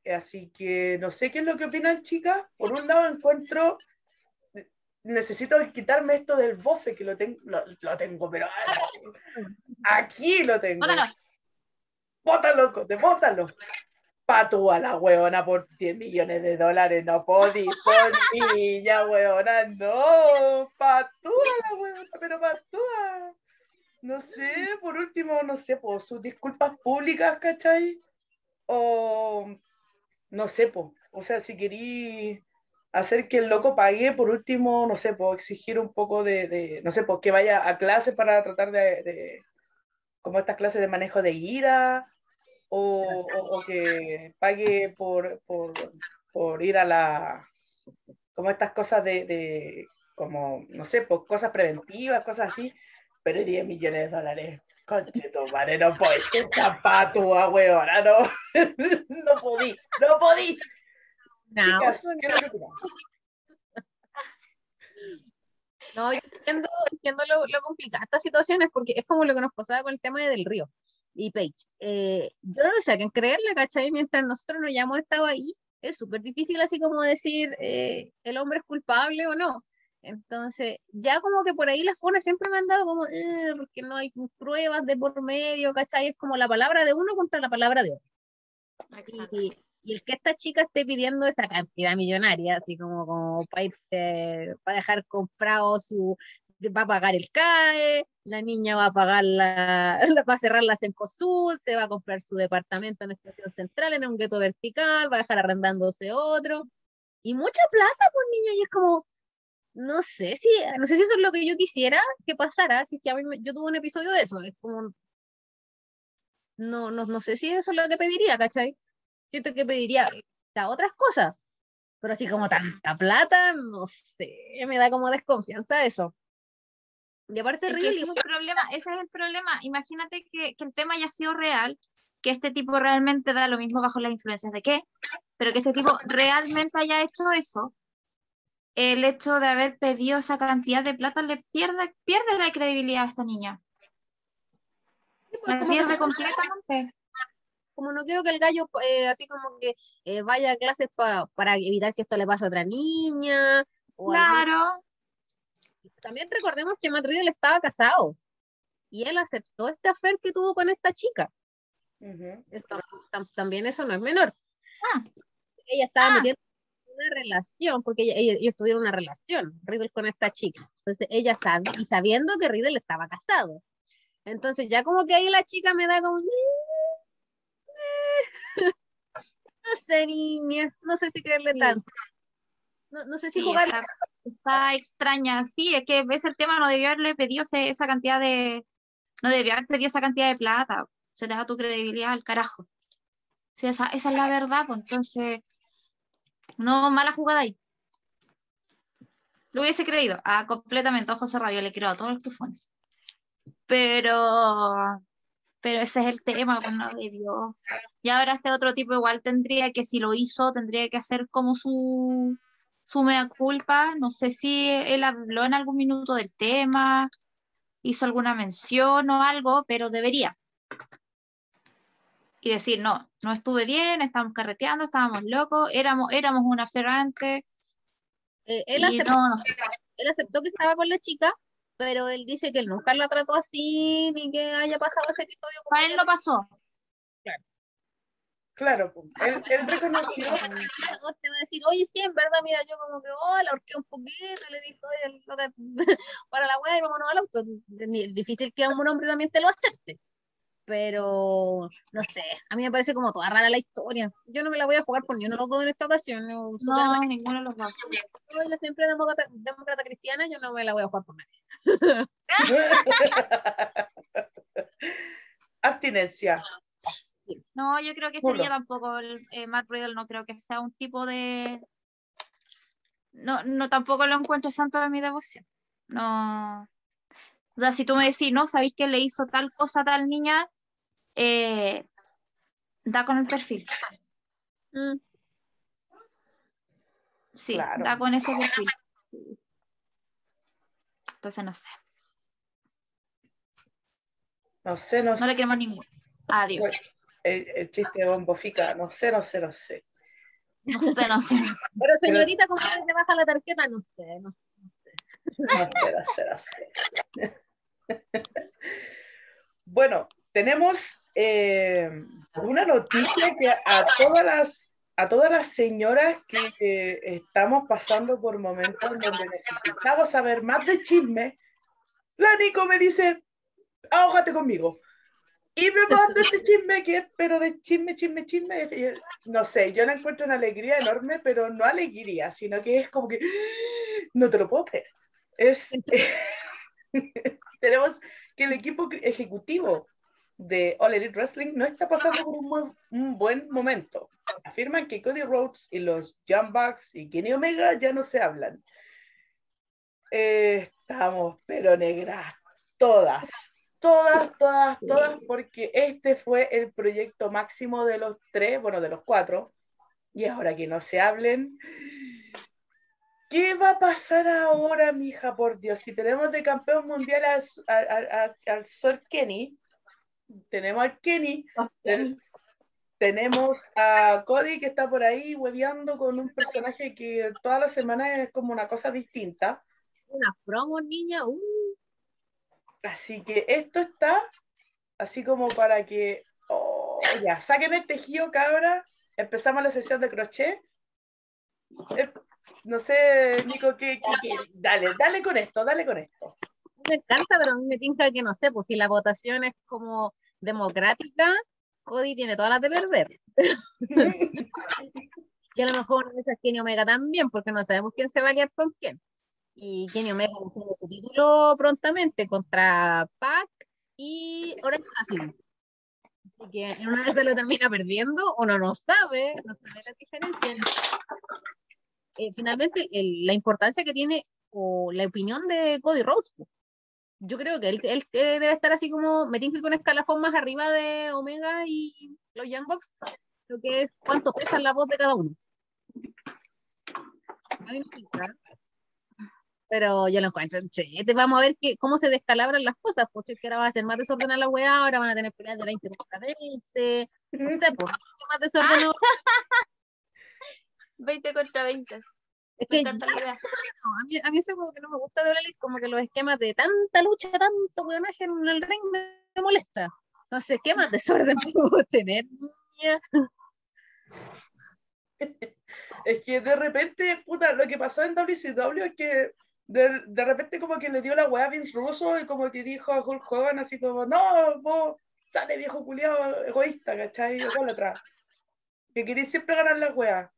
así que no sé qué es lo que opinan, chicas. Por un lado, encuentro, necesito quitarme esto del bofe, que lo, tengo lo, lo tengo, pero aquí lo tengo. Bótalo. Bótalo, bótalo. Patúa la huevona por 10 millones de dólares, no podí, por niña, huevona, no. Patúa la huevona, pero patúa. No sé, por último, no sé, por sus disculpas públicas, ¿cachai? O no sé, po. O sea, si querí hacer que el loco pague, por último, no sé, puedo exigir un poco de, no sé, pues que vaya a clase para tratar de, de como estas clases de manejo de ira, o, o- o que pague por, por, por ir a la, como estas cosas de, de como, no sé, pues cosas preventivas, cosas así, pero 10 millones de dólares. Conche tu madre, no podí ser zapato, a huevona, no, (laughs) no podí, no podí. No, Chicas, ¿qué es lo que opinan? No, yo entiendo, entiendo lo, lo complicada estas situaciones porque es como lo que nos pasaba con el tema de Del Río y Paige. Eh, yo no sé a quién creerle, ¿cachai? Mientras nosotros no hayamos estado ahí, es súper difícil así como decir eh, el hombre es culpable o no. Entonces, ya como que por ahí las fonas siempre me han dado como, "Eh, porque no hay pruebas de por medio, ¿cachai? Es como la palabra de uno contra la palabra de otro. Exacto. Y el que esta chica esté pidiendo esa cantidad millonaria, así como, como para, dejar comprado su, va a pagar el CAE, la niña va a pagar la, (laughs) va a cerrar la Cencosud, se va a comprar su departamento en Estación Central, en un gueto vertical, va a dejar arrendándose otro, y mucha plata, pues niña, y es como, no sé si, no sé si eso es lo que yo quisiera que pasara, si es que a mí yo tuve un episodio de eso, es como, no, no, no sé si eso es lo que pediría, ¿cachai? Siento que pediría a otras cosas, pero así como tanta plata, no sé, me da como desconfianza eso. Y aparte, Es ese es el problema, ese es el problema. Imagínate que, que el tema haya sido real, que este tipo realmente da lo mismo bajo las influencias de qué, pero que este tipo realmente haya hecho eso, el hecho de haber pedido esa cantidad de plata le pierde, pierde la credibilidad a esta niña. Sí, pues, La pierde completamente. Como no quiero que el gallo eh, así como que eh, vaya a clases pa- para evitar que esto le pase a otra niña. O Claro, También recordemos que Matt Riddle estaba casado y él aceptó este affair que tuvo con esta chica. Ujú. Esto- tam- también eso no es menor. Ah. Ella estaba Ah. metiendo en una relación, porque ella- ella- ellos tuvieron una relación, Riddle con esta chica. Entonces ella sabe, y sabiendo que Riddle estaba casado. Entonces ya como que ahí la chica me da como... (laughs) No sé, niña, no sé si creerle Sí. tanto. No, no sé si jugar. está, está extraña. Sí, es que ves el tema, no debió haberle pedido ese- esa cantidad de. No debió haber pedido esa cantidad de plata. Se te da tu credibilidad al carajo. Sí, esa, esa es la verdad, pues entonces. No, mala jugada ahí. Lo hubiese creído. Ah, completamente, ojo cerrado. Yo le creo a todos los tufones. Pero. Pero ese es el tema, pues no debió. Y ahora este otro tipo igual tendría que, si lo hizo, tendría que hacer como su, su mea culpa. No sé si él habló en algún minuto del tema, hizo alguna mención o algo, pero debería. Y decir, no, no estuve bien, estábamos carreteando, estábamos locos, éramos, éramos una ferrante. Eh, él, aceptó, no, no él aceptó que estaba con la chica, pero él dice que él nunca la trató así, ni que haya pasado ese episodio. con Para él no pasó. Claro, pues, él, él reconoció, te va a decir, oye, sí, en verdad, mira, yo como que, oh, la horqué un poquito, le dije, oye, (laughs) para la weá y vámonos al auto. Es difícil que a un hombre también te lo acepte. Pero, no sé, a mí me parece como toda rara la historia. Yo no me la voy a jugar por ni uno loco en esta ocasión. No, No, ninguno de los dos. yo siempre demócrata, demócrata cristiana, yo no me la voy a jugar por nadie. (laughs) abstinencia. No, yo creo que este niño tampoco, el, eh, Matt Riddle, no creo que sea un tipo de. No, no, tampoco lo encuentro santo de mi devoción. No. O sea, si tú me decís, no, sabéis que le hizo tal cosa a tal niña, eh, da con el perfil. Mm, Sí, Claro. da con ese perfil. Entonces, no sé. No sé, no No le sé. queremos ninguno. Adiós. El, el chiste de bombofica, no sé, no sé, no sé. No sé, no sé. no sé. (laughs) Pero señorita, ¿cómo se te baja la tarjeta? No sé, no sé. No no sé, no sé. Bueno, tenemos eh, una noticia que a todas las a todas las señoras que estamos pasando por momentos donde necesitamos saber más de chisme, la Nico me dice, ahógate conmigo. Y me manda este chisme que es, pero de chisme, chisme, chisme. no sé, yo la encuentro una alegría enorme, pero no alegría, sino que es como que no te lo puedo creer. Es, (laughs) tenemos que el equipo ejecutivo de All Elite Wrestling no está pasando por un, buen- un buen momento. Afirman que Cody Rhodes y los Young Bucks y Kenny Omega ya no se hablan. Eh, estamos, pero negras, todas, todas, todas, todas, porque este fue el proyecto máximo de los tres, bueno, de los cuatro, y ahora que no se hablen, ¿qué va a pasar ahora, mija? Por Dios, si tenemos de campeón mundial al, al, Kenny, tenemos al Kenny, ten- tenemos a Cody que está por ahí hueveando con un personaje que toda la semana es como una cosa distinta. Una promo, niña. Uh, Así que esto está así como para que, oh, ya, saquen el tejido, cabra. Empezamos la sesión de crochet. No sé, Nico, ¿qué, qué- qué? Dale, dale con esto, dale con esto. me encanta, pero a mí me tinca que no sé, pues si la votación es como democrática, Cody tiene todas las de perder. (laughs) Y a lo mejor una de esas Kenny Omega también, porque no sabemos quién se va a liar con quién. Y Kenny Omega tiene su título prontamente contra Pac y Orange Cassidy. Así que en una vez se lo termina perdiendo, uno no sabe, no sabe la diferencia. Eh, finalmente, el- la importancia que tiene o la opinión de Cody Rhodes. Yo creo que él, él, eh, debe estar así como, me tinca que un escalafón más arriba de Omega y los Young Bucks, lo que es cuánto pesa la voz de cada uno. A mí me tinca. Pero yo lo encuentro chete. Vamos a ver que, cómo se descalabran las cosas. Pues si es que ahora va a ser más desordenada la weá, ahora van a tener peleas de 20 contra 20. No sé, pues, más desordenado. 20 contra 20. Es Me que encanta la idea. no, a, mí, a mí eso como que no me gusta de All como que los esquemas de tanta lucha, tanto weonaje en el ring me, me molesta. Entonces, ¿qué más desorden (laughs) puedo tener, niña? (laughs) Es que de repente, puta, lo que pasó en WCW es que De, de repente como que le dio la weá a Vince Russo y como que dijo a Hulk Hogan así como, no, vos sale viejo culiado egoísta, ¿cachai? atrás. Que queréis siempre ganar la weá.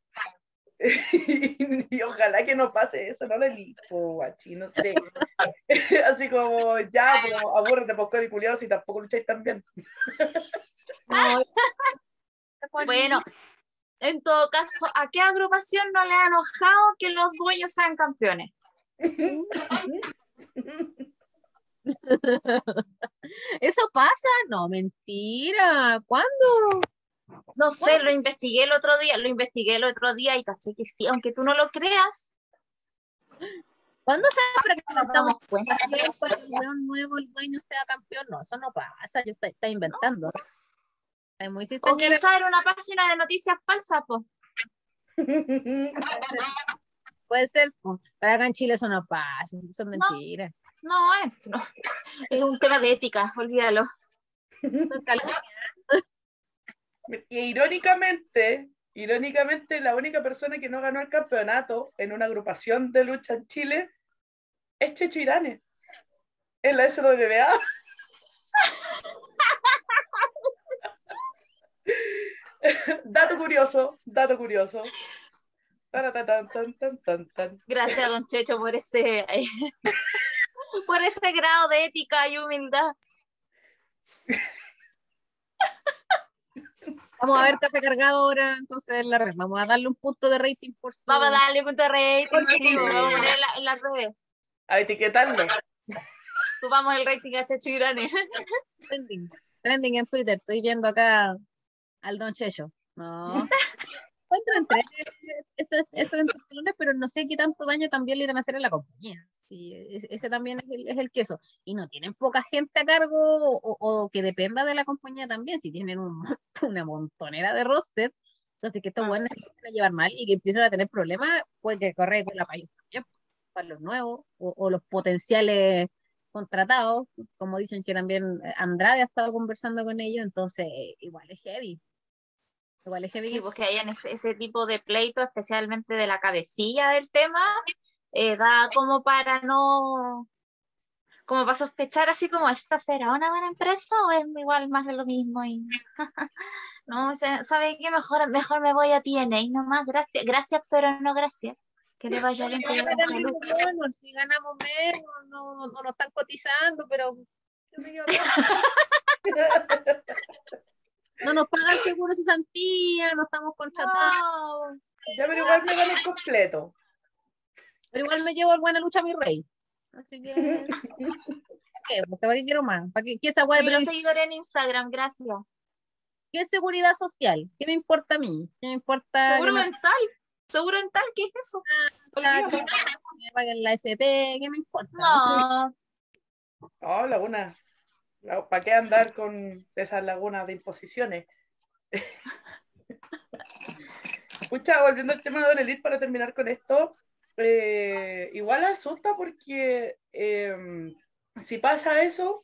(laughs) y, ojalá que no pase eso, no le lipo, guachi, no sé. (laughs) Así como, ya, pero aburrete, poco de culiado si tampoco lucháis tan bien. (laughs) bueno, en todo caso, ¿a qué agrupación no le ha enojado que los dueños sean campeones? ¿Eso pasa? No, mentira. ¿Cuándo? No sé, lo investigué el otro día, lo investigué el otro día y caché que sí, aunque tú no lo creas. ¿Cuándo se que nos damos cuenta que el nuevo el dueño sea campeón? No, eso no pasa, yo está, está inventando. Es muy o quizá era una página de noticias falsas, (laughs) pues. Puede ser. Pero acá en Chile eso no pasa, eso es mentira. No, es, no. (laughs) es un tema de ética, olvídalo. Y irónicamente, irónicamente, la única persona que no ganó el campeonato en una agrupación de lucha en Chile es Checho Irane, en la SWA. (laughs) dato curioso, dato curioso. Gracias, don Checho, por ese, (laughs) por ese grado de ética y humildad. Vamos a ver café cargado ahora, entonces la red. Vamos a darle un punto de rating por su... Vamos a darle un punto de rating, sí, vamos a poner en la, red. A etiquetarlo. Subamos el rating a este chirane. (laughs) Trending. Trending en Twitter. Estoy yendo acá al Don Checho. No. Encuentro entre estos, estos pero no sé qué tanto daño también le irán a hacer a la compañía. Sí, ese también es el, es el queso. Y no tienen poca gente a cargo o, o, que dependa de la compañía también. Si tienen un, (laughs) una montonera de roster, entonces que estos buenos se empiezan a llevar mal y que empiezan a tener problemas, pues que corre con la país para los nuevos o, o los potenciales contratados, como dicen que también Andrade ha estado conversando con ellos, entonces igual es heavy. Igual es heavy. Sí, porque hayan ese, ese tipo de pleito, especialmente de la cabecilla del tema, eh, da como para no, como para sospechar así como, ¿esta será una buena empresa o es igual más de lo mismo? Y, (laughs) no, ¿sabe qué? Mejor, mejor me voy a TNA nomás, gracias, gracias, pero no gracias. Que le vaya bien. Que bueno, si ganamos menos, no, no, nos están cotizando, pero (laughs) no nos pagan seguro cesantía, no estamos contratados. Ya, pero igual me dan el completo. Pero igual me llevo el buena lucha a mi rey. Así que. ¿Qué? (laughs) ¿Para qué quiero más? ¿Para qué, qué esa guay? Pero seguidor en Instagram, gracias. ¿Qué es seguridad social? ¿Qué me importa a mí? ¿Qué me importa? Seguro mental. Seguro mental, ¿qué es eso? Ah, que me paguen la SP, ¿qué me importa? No. Oh, laguna. ¿Para qué andar con esas lagunas de imposiciones? (laughs) Escucha, volviendo al tema de la elite para terminar con esto, eh, igual asusta porque em, si pasa eso,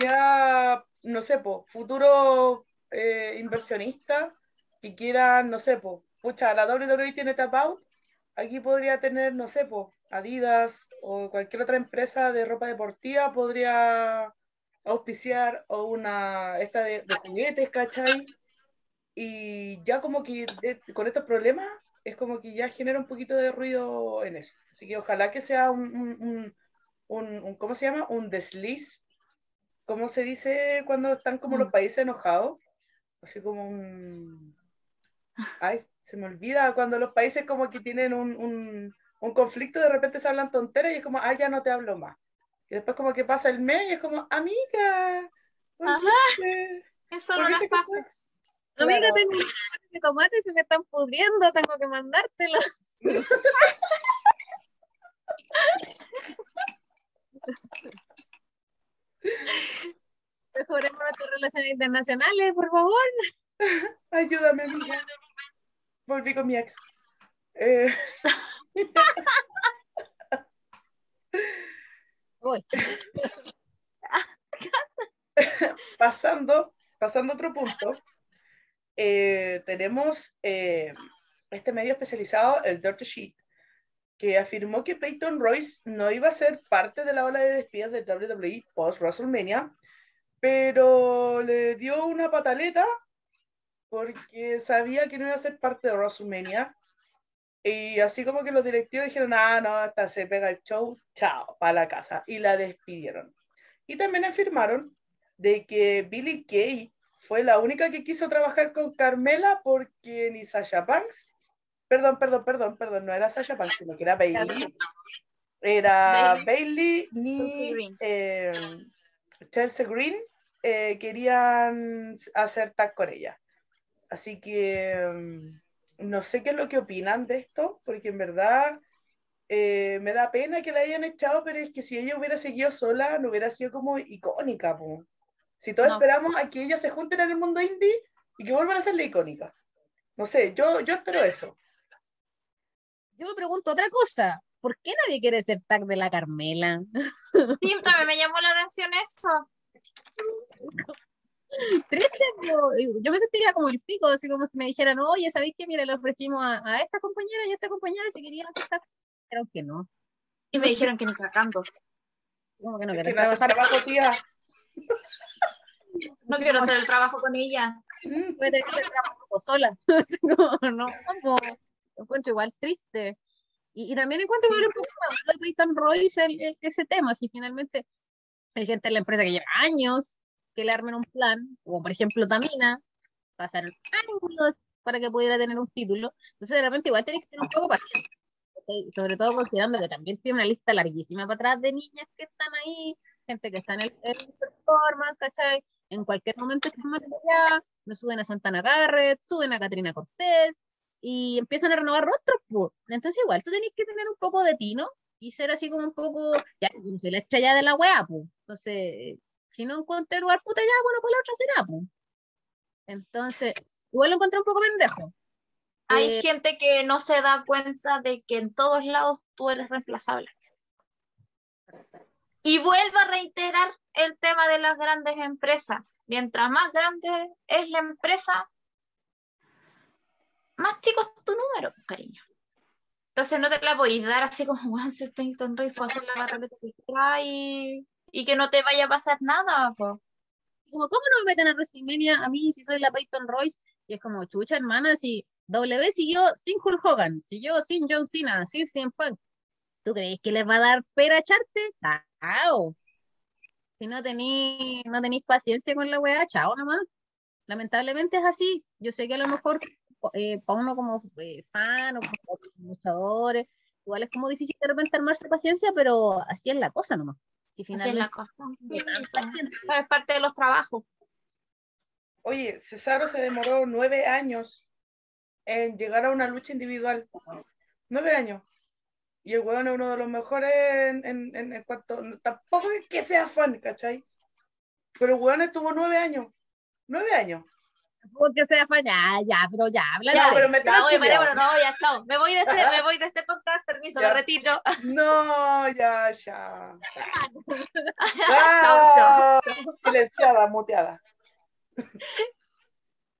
ya, no sé, po, futuro eh, inversionista que quieran, no sé, po, pucha, la WWE tiene tap out, aquí podría tener, no sé, po, Adidas o cualquier otra empresa de ropa deportiva podría auspiciar o una, esta de, de juguetes, ¿cachai? Y ya como que con estos problemas es como que ya genera un poquito de ruido en eso. Así que ojalá que sea un, un, ¿cómo se llama? Un desliz. ¿Cómo se dice cuando están como los mm. países enojados? Así como un... Ay, se me olvida cuando los países como que tienen un, un conflicto, de repente se hablan tonteras y es como, ah, ya no te hablo más. Y después como que pasa el mes y es como, amiga. Ajá. Eso no es fácil. Amiga, tengo un de tomate y se me están pudriendo, tengo que mandártelo. Mejoremos nuestras relaciones internacionales, por favor. Ayúdame, amiga. Volví con mi ex. Eh... pasando, pasando a otro punto, eh, tenemos eh, este medio especializado, el Dirty Sheet, que afirmó que Peyton Royce no iba a ser parte de la ola de despidos de WWE post WrestleMania, pero le dio una pataleta porque sabía que no iba a ser parte de WrestleMania. Y así como que los directivos dijeron, ah, no, hasta se pega el show, chao, para la casa. Y la despidieron. Y también afirmaron de que Billy Kay fue la única que quiso trabajar con Carmela porque ni Sasha Banks, perdón, perdón, perdón, perdón, no era Sasha Banks, sino que era Bailey. Era Bailey, ni eh, Chelsea Green eh, querían hacer tag con ella. Así que mm, no sé qué es lo que opinan de esto, porque en verdad eh, me da pena que la hayan echado, pero es que si ella hubiera seguido sola, no hubiera sido como icónica. Si todos esperamos a que ellas se junten en el mundo indie y que vuelvan a ser la icónica. No sé, yo, yo espero eso. Yo me pregunto otra cosa. ¿Por qué nadie quiere ser tag de la Carmela? Siempre me llamó la atención eso. Triste, yo me sentiría como el pico, así como si me dijeran, oye, ¿sabéis qué? Mira, le ofrecimos a, esta compañera y a esta compañera si querían hacer dijeron que no. Y me dijeron que ni sacando. Como que no quiero trabajar. Trabajo, tía. No quiero hacer el trabajo con ella. Mm. Puede tener que hacer el trabajo sola. (laughs) no, no, como, encuentro igual triste. Y, y también encuentro sí. igual un poco Royce el, ese tema, si finalmente hay gente en la empresa que lleva años que le armen un plan, como por ejemplo Tamina, pasaron años para que pudiera tener un título, entonces de repente igual tenés que tener un poco paciente sobre todo considerando que también tiene una lista larguísima para atrás de niñas que están ahí, gente que está en el, performance, ¿cachai? En cualquier momento están más allá, nos suben a Santana Garrett, suben a Catrina Cortés y empiezan a renovar rostros, pues. Entonces igual tú tenés que tener un poco de tino y ser así como un poco, ya, no se la estrella de la weá, pues. Entonces, si no encuentro lugar puta ya, bueno, pues la otra será, pues. Entonces, igual lo encontré un poco pendejo. Hay eh, gente que no se da cuenta de que en todos lados tú eres reemplazable. Y vuelvo a reiterar el tema de las grandes empresas. Mientras más grande es la empresa, más chico es tu número, cariño. Entonces no te la podéis dar así como Sir Peyton Royce puedo hacer la batalla y, y que no te vaya a pasar nada. Po. Como, ¿cómo no me meten a WrestleMania a mí si soy la Peyton Royce? Y es como, chucha, hermana, si W siguió sin Hulk Hogan, siguió sin John Cena, sin CM Punk. ¿Tú crees que les va a dar pera a echarte? Chao. Si no tenéis no tenéis paciencia con la weá, chao nomás. Lamentablemente es así. Yo sé que a lo mejor eh, para uno como eh, fan o como luchadores, igual es como difícil de repente armarse paciencia, pero así es la cosa nomás. Si finalmente, así es la cosa. Es parte de los trabajos. Oye, Cesaro se demoró nueve años en llegar a una lucha individual. Nueve años. Y el weón es uno de los mejores en, en, en, cuanto. Tampoco es que sea fan, ¿cachai? Pero el weón estuvo nueve años. Nueve años. Tampoco que sea fan, ya, ya, pero ya, habla. Ya, pero me ya, oye, bueno, no, ya, chao. Me voy de este, (laughs) me voy de este podcast, permiso, ya. me retiro. (laughs) No, ya, ya. (laughs) chao, chao. Silenciada, muteada.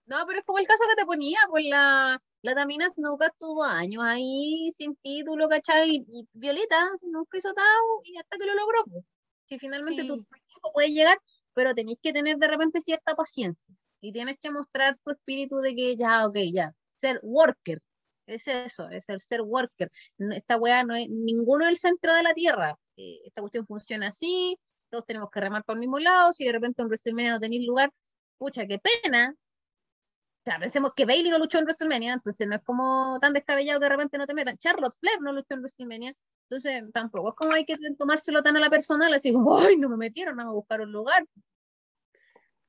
No, pero es como el caso que te ponía, pues la, la Tamina nunca estuvo años ahí sin título, ¿cachai? Y, y Violeta nunca hizo tao y hasta que lo logró. Pues. Si finalmente sí. tu tiempo puede llegar, pero tenéis que tener de repente cierta paciencia y tienes que mostrar tu espíritu de que ya, ok, ya, ser worker. Es eso, es el ser worker. Esta weá no es ninguno del centro de la tierra. Eh, esta cuestión funciona así, todos tenemos que remar por el mismo lado. Si de repente en WrestleMania no tenéis lugar, pucha, qué pena, sea, pensemos que Bailey no luchó en WrestleMania, entonces no es como tan descabellado que de repente no te metan. Charlotte Flair no luchó en WrestleMania, entonces tampoco es como hay que tomárselo tan a la personal, así como, ay, no me metieron, vamos a buscar un lugar.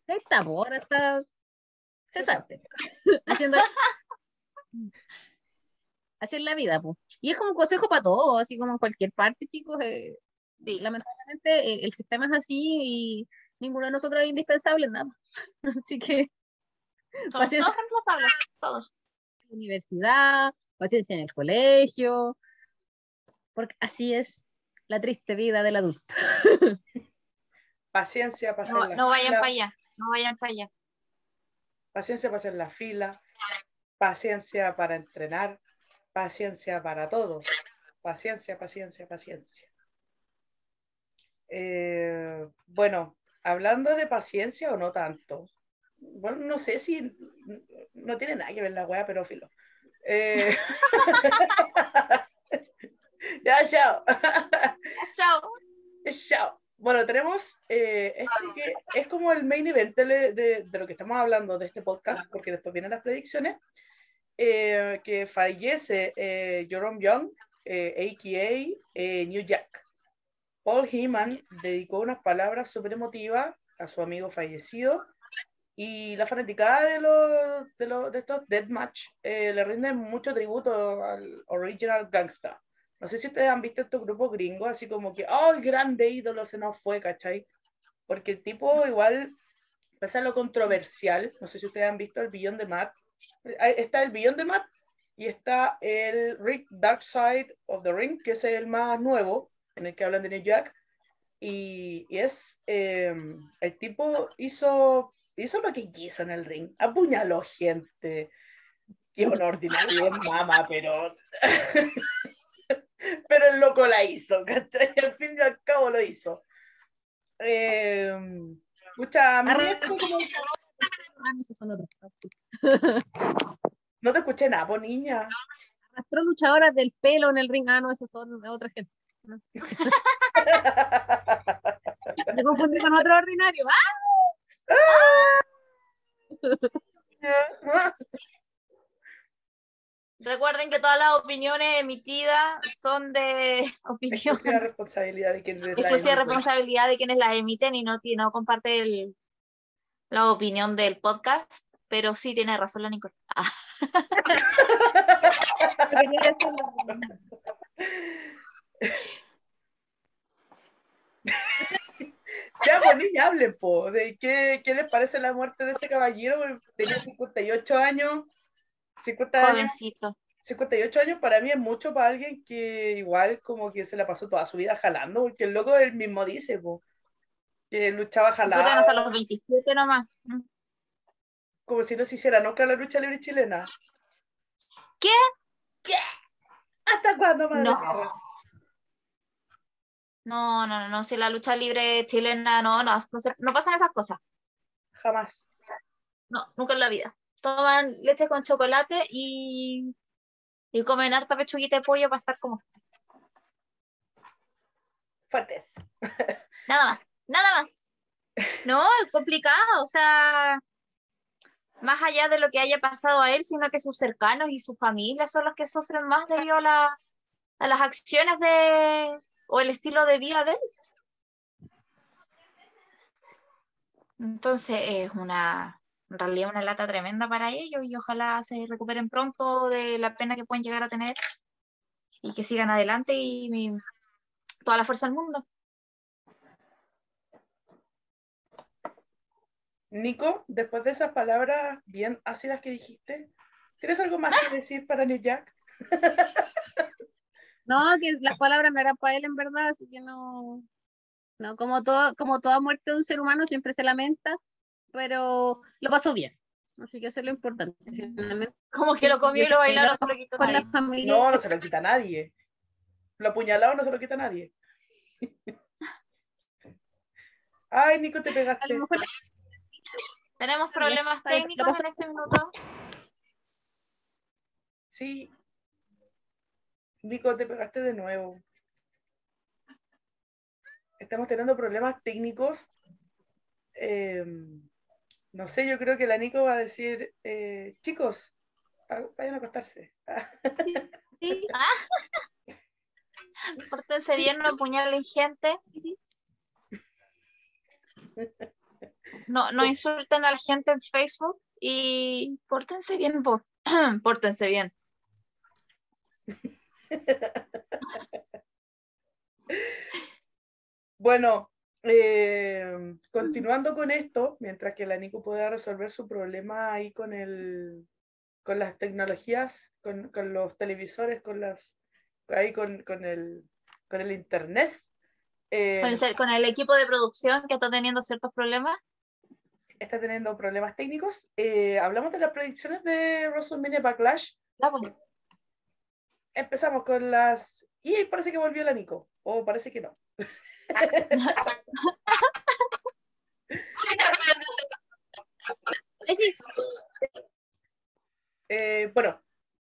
Por ahora está cesante. Haciendo. (laughs) es la vida, pues. Y es como un consejo para todos, así como en cualquier parte, chicos. Eh, sí, lamentablemente el, el, sistema es así y ninguno de nosotros es indispensable en nada. (laughs) así que (laughs) somos todos reemplazables, todos. Universidad, paciencia en el colegio, porque así es la triste vida del adulto. (laughs) Paciencia para no, hacer no vayan para allá, no vayan para allá. Paciencia para hacer la fila, paciencia para entrenar, paciencia para todo. paciencia, paciencia, paciencia. Eh, bueno, hablando de paciencia o no tanto. Bueno, no sé si no tiene nada que ver la weá, pero filo. Eh, (laughs) ya, chao. Chao. Chao. Bueno, tenemos, eh, este que es como el main event de, de- de lo que estamos hablando de este podcast, porque después vienen las predicciones, eh, que fallece eh, Jerome Young, a.k.a. eh, New Jack. Paul Heyman dedicó unas palabras súper emotivas a su amigo fallecido y la fanaticada de, los, de, los, de estos Deathmatch eh, le rinden mucho tributo al Original Gangsta. No sé si ustedes han visto estos grupos gringos, así como que, oh, el grande ídolo se nos fue, ¿cachai? Porque el tipo igual, pese a lo controversial, no sé si ustedes han visto el billón de Matt, eh, está el billón de Matt y está el Rick Dark Side of the Ring, que es el más nuevo, en el que hablan de New Jack, y, y es, eh, el tipo hizo, hizo lo que quiso en el ring, apuñaló gente, qué ordinario es mama, pero... (laughs) pero el loco la hizo, ¿cachai? Al fin y al cabo lo hizo. Eh, escucha, a mí Arre- esto como- Ah, no, te escuché nada, po, niña. Arrastró luchadoras del pelo en el ring. Ah, no, esos son de otra gente. (laughs) (laughs) Me confundí con otro ordinario. ¡Ah! Recuerden que todas las opiniones emitidas son de opinión Exclusiva responsabilidad de quien les la exclusiva emite. responsabilidad de quienes las emiten y no, no comparte el- la opinión del podcast, pero sí tiene razón la Nicole. Ah, (laughs) (laughs) Quería decirlo. Ya, pues niña, hablen, po, de qué, qué les parece la muerte de este caballero. Tenía 58 años. 50 años, jovencito. 58 años para mí es mucho para alguien que igual como que se la pasó toda su vida jalando, porque el loco él mismo dice, po, que luchaba jalando, hasta los 27 nomás. Como si no se hiciera nunca la lucha libre chilena. ¿Qué? ¿Qué? ¿Hasta cuándo, madre? No. No, no, no, no, si la lucha libre chilena, no, no, no, se- no pasan esas cosas. Jamás. No, nunca en la vida. Toman leche con chocolate y, y comen harta pechuguita de pollo para estar como Fuertes. (laughs) Nada más, nada más. No, es complicado, o sea, más allá de lo que haya pasado a él, sino que sus cercanos y su familia son los que sufren más debido a, la- a las acciones de, o el estilo de vida de él. Entonces es una, en realidad una lata tremenda para ellos y ojalá se recuperen pronto de la pena que pueden llegar a tener y que sigan adelante y mi- toda la fuerza del mundo. Nico, después de esas palabras bien ácidas que dijiste, ¿tienes algo más que decir para New Jack? (laughs) No, que las palabras no eran para él en verdad, así que no. No, como todo, como toda muerte de un ser humano siempre se lamenta, pero lo pasó bien. Así que eso es lo importante. Finalmente, Como que lo comió y lo bailó, no se lo quitó con nadie. la familia. No, no se lo quita nadie. Lo apuñalado no se lo quita nadie. (laughs) Ay, Nico, te A pegaste. lo mejor Tenemos problemas técnicos en este minuto. Sí. Nico, te pegaste de nuevo. Estamos teniendo problemas técnicos. Eh, no sé, yo creo que la Nico va a decir, eh, chicos, ah, vayan a acostarse. sí, (laughs) Pórtense bien, no apuñalen gente. No, no insulten a la gente en Facebook y pórtense bien, (clears throat) pórtense bien. (laughs) Bueno, eh, continuando con esto, mientras que la Nico pueda resolver su problema ahí con el, con las tecnologías, con, con los televisores, con las, ahí con, con el, con el internet. eh, Con el, ser- con el equipo de producción que está teniendo ciertos problemas. está teniendo problemas técnicos. Eh, hablamos de las predicciones de WrestleMania Backlash. Pues. Empezamos con las Y ahí parece que volvió la Nico, o parece que no. (laughs) Eh, bueno,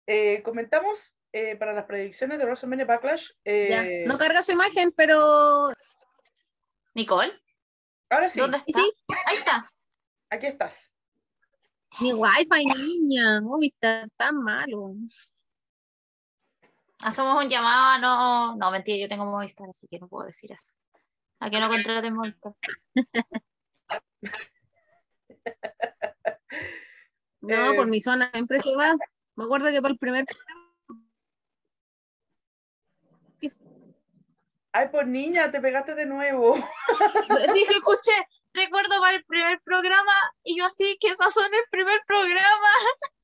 eh, comentamos eh, para las predicciones de WrestleMania Backlash. Ya. No carga su imagen, pero Nicole, ahora sí, ¿dónde está? Sí. Ahí está. aquí estás. mi wifi, niña. Uy, está tan malo. Hacemos un llamado, no, no, mentira, yo tengo Movistar, así que no puedo decir eso. A que no contraten Movistar. (laughs) No, Eh, por mi zona siempre se va. Me acuerdo que para el primer (laughs) Ay, pues niña, te pegaste de nuevo. Dije, escuché, recuerdo para el primer programa, y yo así, ¿qué pasó en el primer programa?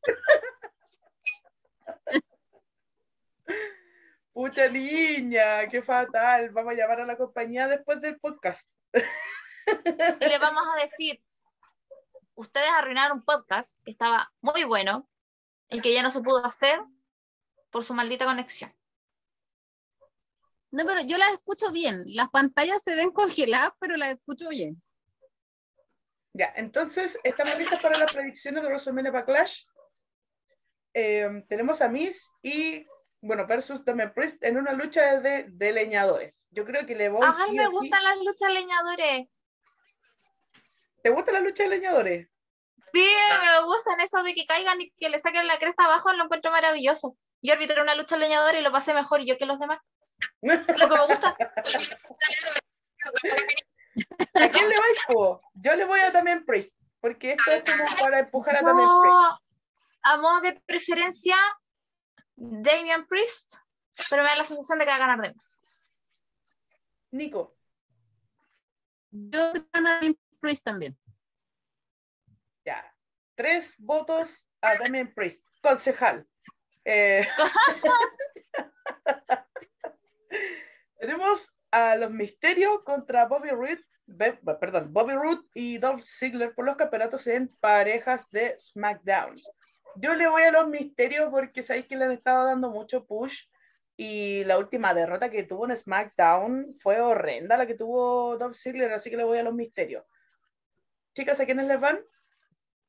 (laughs) Pucha niña, qué fatal. Vamos a llamar a la compañía después del podcast. Y le vamos a decir, ustedes arruinaron un podcast que estaba muy bueno y que ya no se pudo hacer por su maldita conexión. No, pero yo las escucho bien. Las pantallas se ven congeladas, pero las escucho bien. Ya, entonces estamos listos para las predicciones de WrestleMania Backlash. Eh, tenemos a Miss y, bueno, versus Damian Priest en una lucha de, de leñadores. Yo creo que le voy Ay, sí me gustan las luchas leñadores. ¿Te gusta la lucha de leñadores? Sí, me gustan eso de que caigan y que le saquen la cresta abajo, lo encuentro maravilloso. Yo arbitré una lucha leñadora y lo pasé mejor yo que los demás. Lo que me gusta. (laughs) ¿A quién le vais, po? Yo le voy a Damian Priest, porque esto es como para empujar a Damian Priest. A modo de preferencia, Damian Priest, pero me da la sensación de que va a ganar Demis. Nico, Yo gano a Priest también. ya. Tres votos a Damian Priest, concejal. Eh, (laughs) tenemos a los Misterios contra Bobby Roode, perdón, Bobby Roode y Dolph Ziggler por los campeonatos en parejas de SmackDown. Yo le voy a los Misterios porque sabéis que le han estado dando mucho push y la última derrota que tuvo en SmackDown fue horrenda la que tuvo Dolph Ziggler, así que le voy a los Misterios. Chicas, ¿a quiénes les van?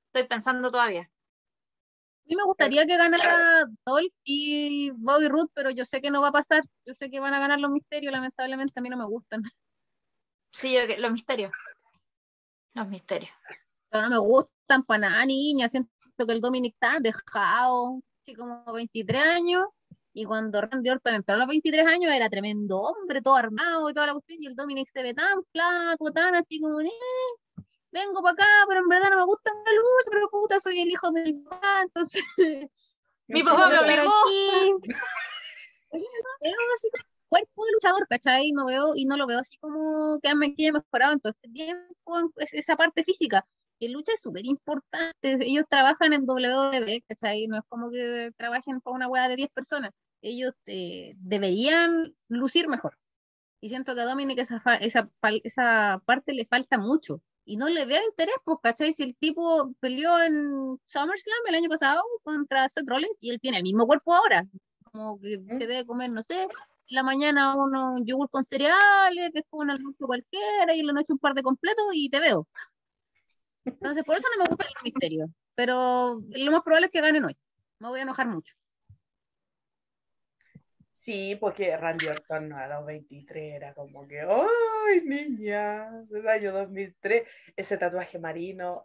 Estoy pensando todavía. A mí me gustaría que ganara Dolph y Bobby Roode, pero yo sé que no va a pasar. Yo sé que van a ganar los misterios, lamentablemente a mí no me gustan. Sí, yo, los misterios. Los misterios. Pero no me gustan para nada, niña. Siento que el Dominic está dejado, así como 23 años. Y cuando Randy Orton entró a los 23 años era tremendo hombre, todo armado y toda la cuestión. Y el Dominic se ve tan flaco, tan así como, eh, vengo para acá, pero en verdad no me gusta la lucha, pero puta, soy el hijo de mi papá, entonces (laughs) Mi (laughs) papá me obligó. (laughs) cuerpo de luchador, ¿cachai? No veo, y no lo veo así como que me haya mejorado en todo este tiempo, esa parte física. Y lucha es súper importante. Ellos trabajan en WWE, ¿cachai? No es como que trabajen para una hueá de 10 personas. Ellos eh, deberían lucir mejor. Y siento que a Dominic esa, esa, esa parte le falta mucho. Y no le veo interés, pues, ¿cachai? Si el tipo peleó en SummerSlam el año pasado contra Seth Rollins y él tiene el mismo cuerpo ahora. Como que se debe comer, no sé, en la mañana uno yogur con cereales, después un almuerzo cualquiera y en la noche un par de completos y te veo. Entonces, por eso no me gustan los misterios. Pero lo más probable es que ganen hoy. Me voy a enojar mucho. Sí, porque Randy Orton a los 23 era como que, ¡ay, niña! Del año 2003, ese tatuaje marino.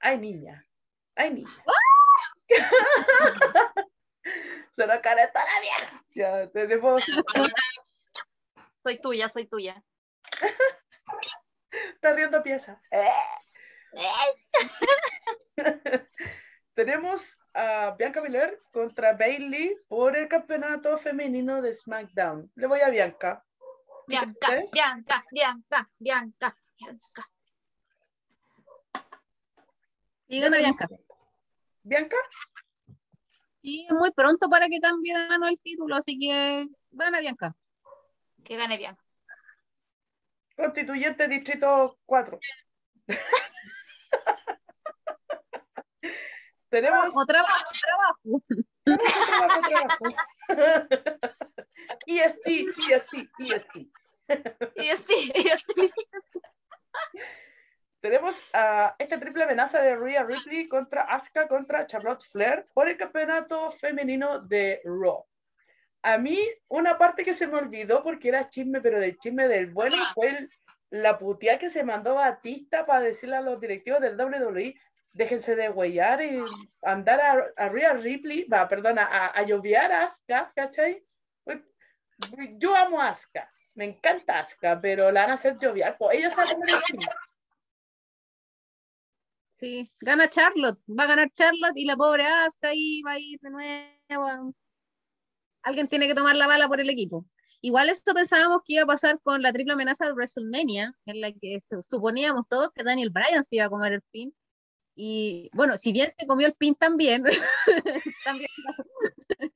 ¡Ay, niña! ¡Ay, niña! (laughs) Se lo la vieja. Ya tenemos, Soy tuya, soy tuya. (laughs) está riendo pieza. (laughs) Tenemos a Bianca Belair contra Bailey por el campeonato femenino de SmackDown. Le voy a Bianca. Bianca. Bianca, Bianca, Bianca, Bianca. Y gana Bianca. ¿Bianca? Sí, es muy pronto para que cambie de mano el título, así que gana Bianca. Que gane Bianca. Constituyente Distrito 4. (laughs) Tenemos trabajo, trabajo. trabajo, trabajo. EST, EST, EST. EST, EST. Tenemos a esta triple amenaza de Rhea Ripley contra Asuka contra Charlotte Flair por el campeonato femenino de Raw. A mí, una parte que se me olvidó porque era chisme, pero del chisme del bueno, fue el, la puteada que se mandó Batista para decirle a los directivos del WWE déjense de huellar y andar a, a Ripley, va, perdona, a, a lloviar a Asuka, ¿cachai? Yo amo a Asuka, me encanta Asuka, pero la van a hacer lloviar, pues ellos saben el chisme. Sí, gana Charlotte, va a ganar Charlotte y la pobre Asuka ahí va a ir de nuevo. Alguien tiene que tomar la bala por el equipo. Igual esto pensábamos que iba a pasar con la triple amenaza de WrestleMania, en la que su- suponíamos todos que Daniel Bryan se iba a comer el pin. Y bueno, si bien se comió el pin también, (laughs) también, (laughs)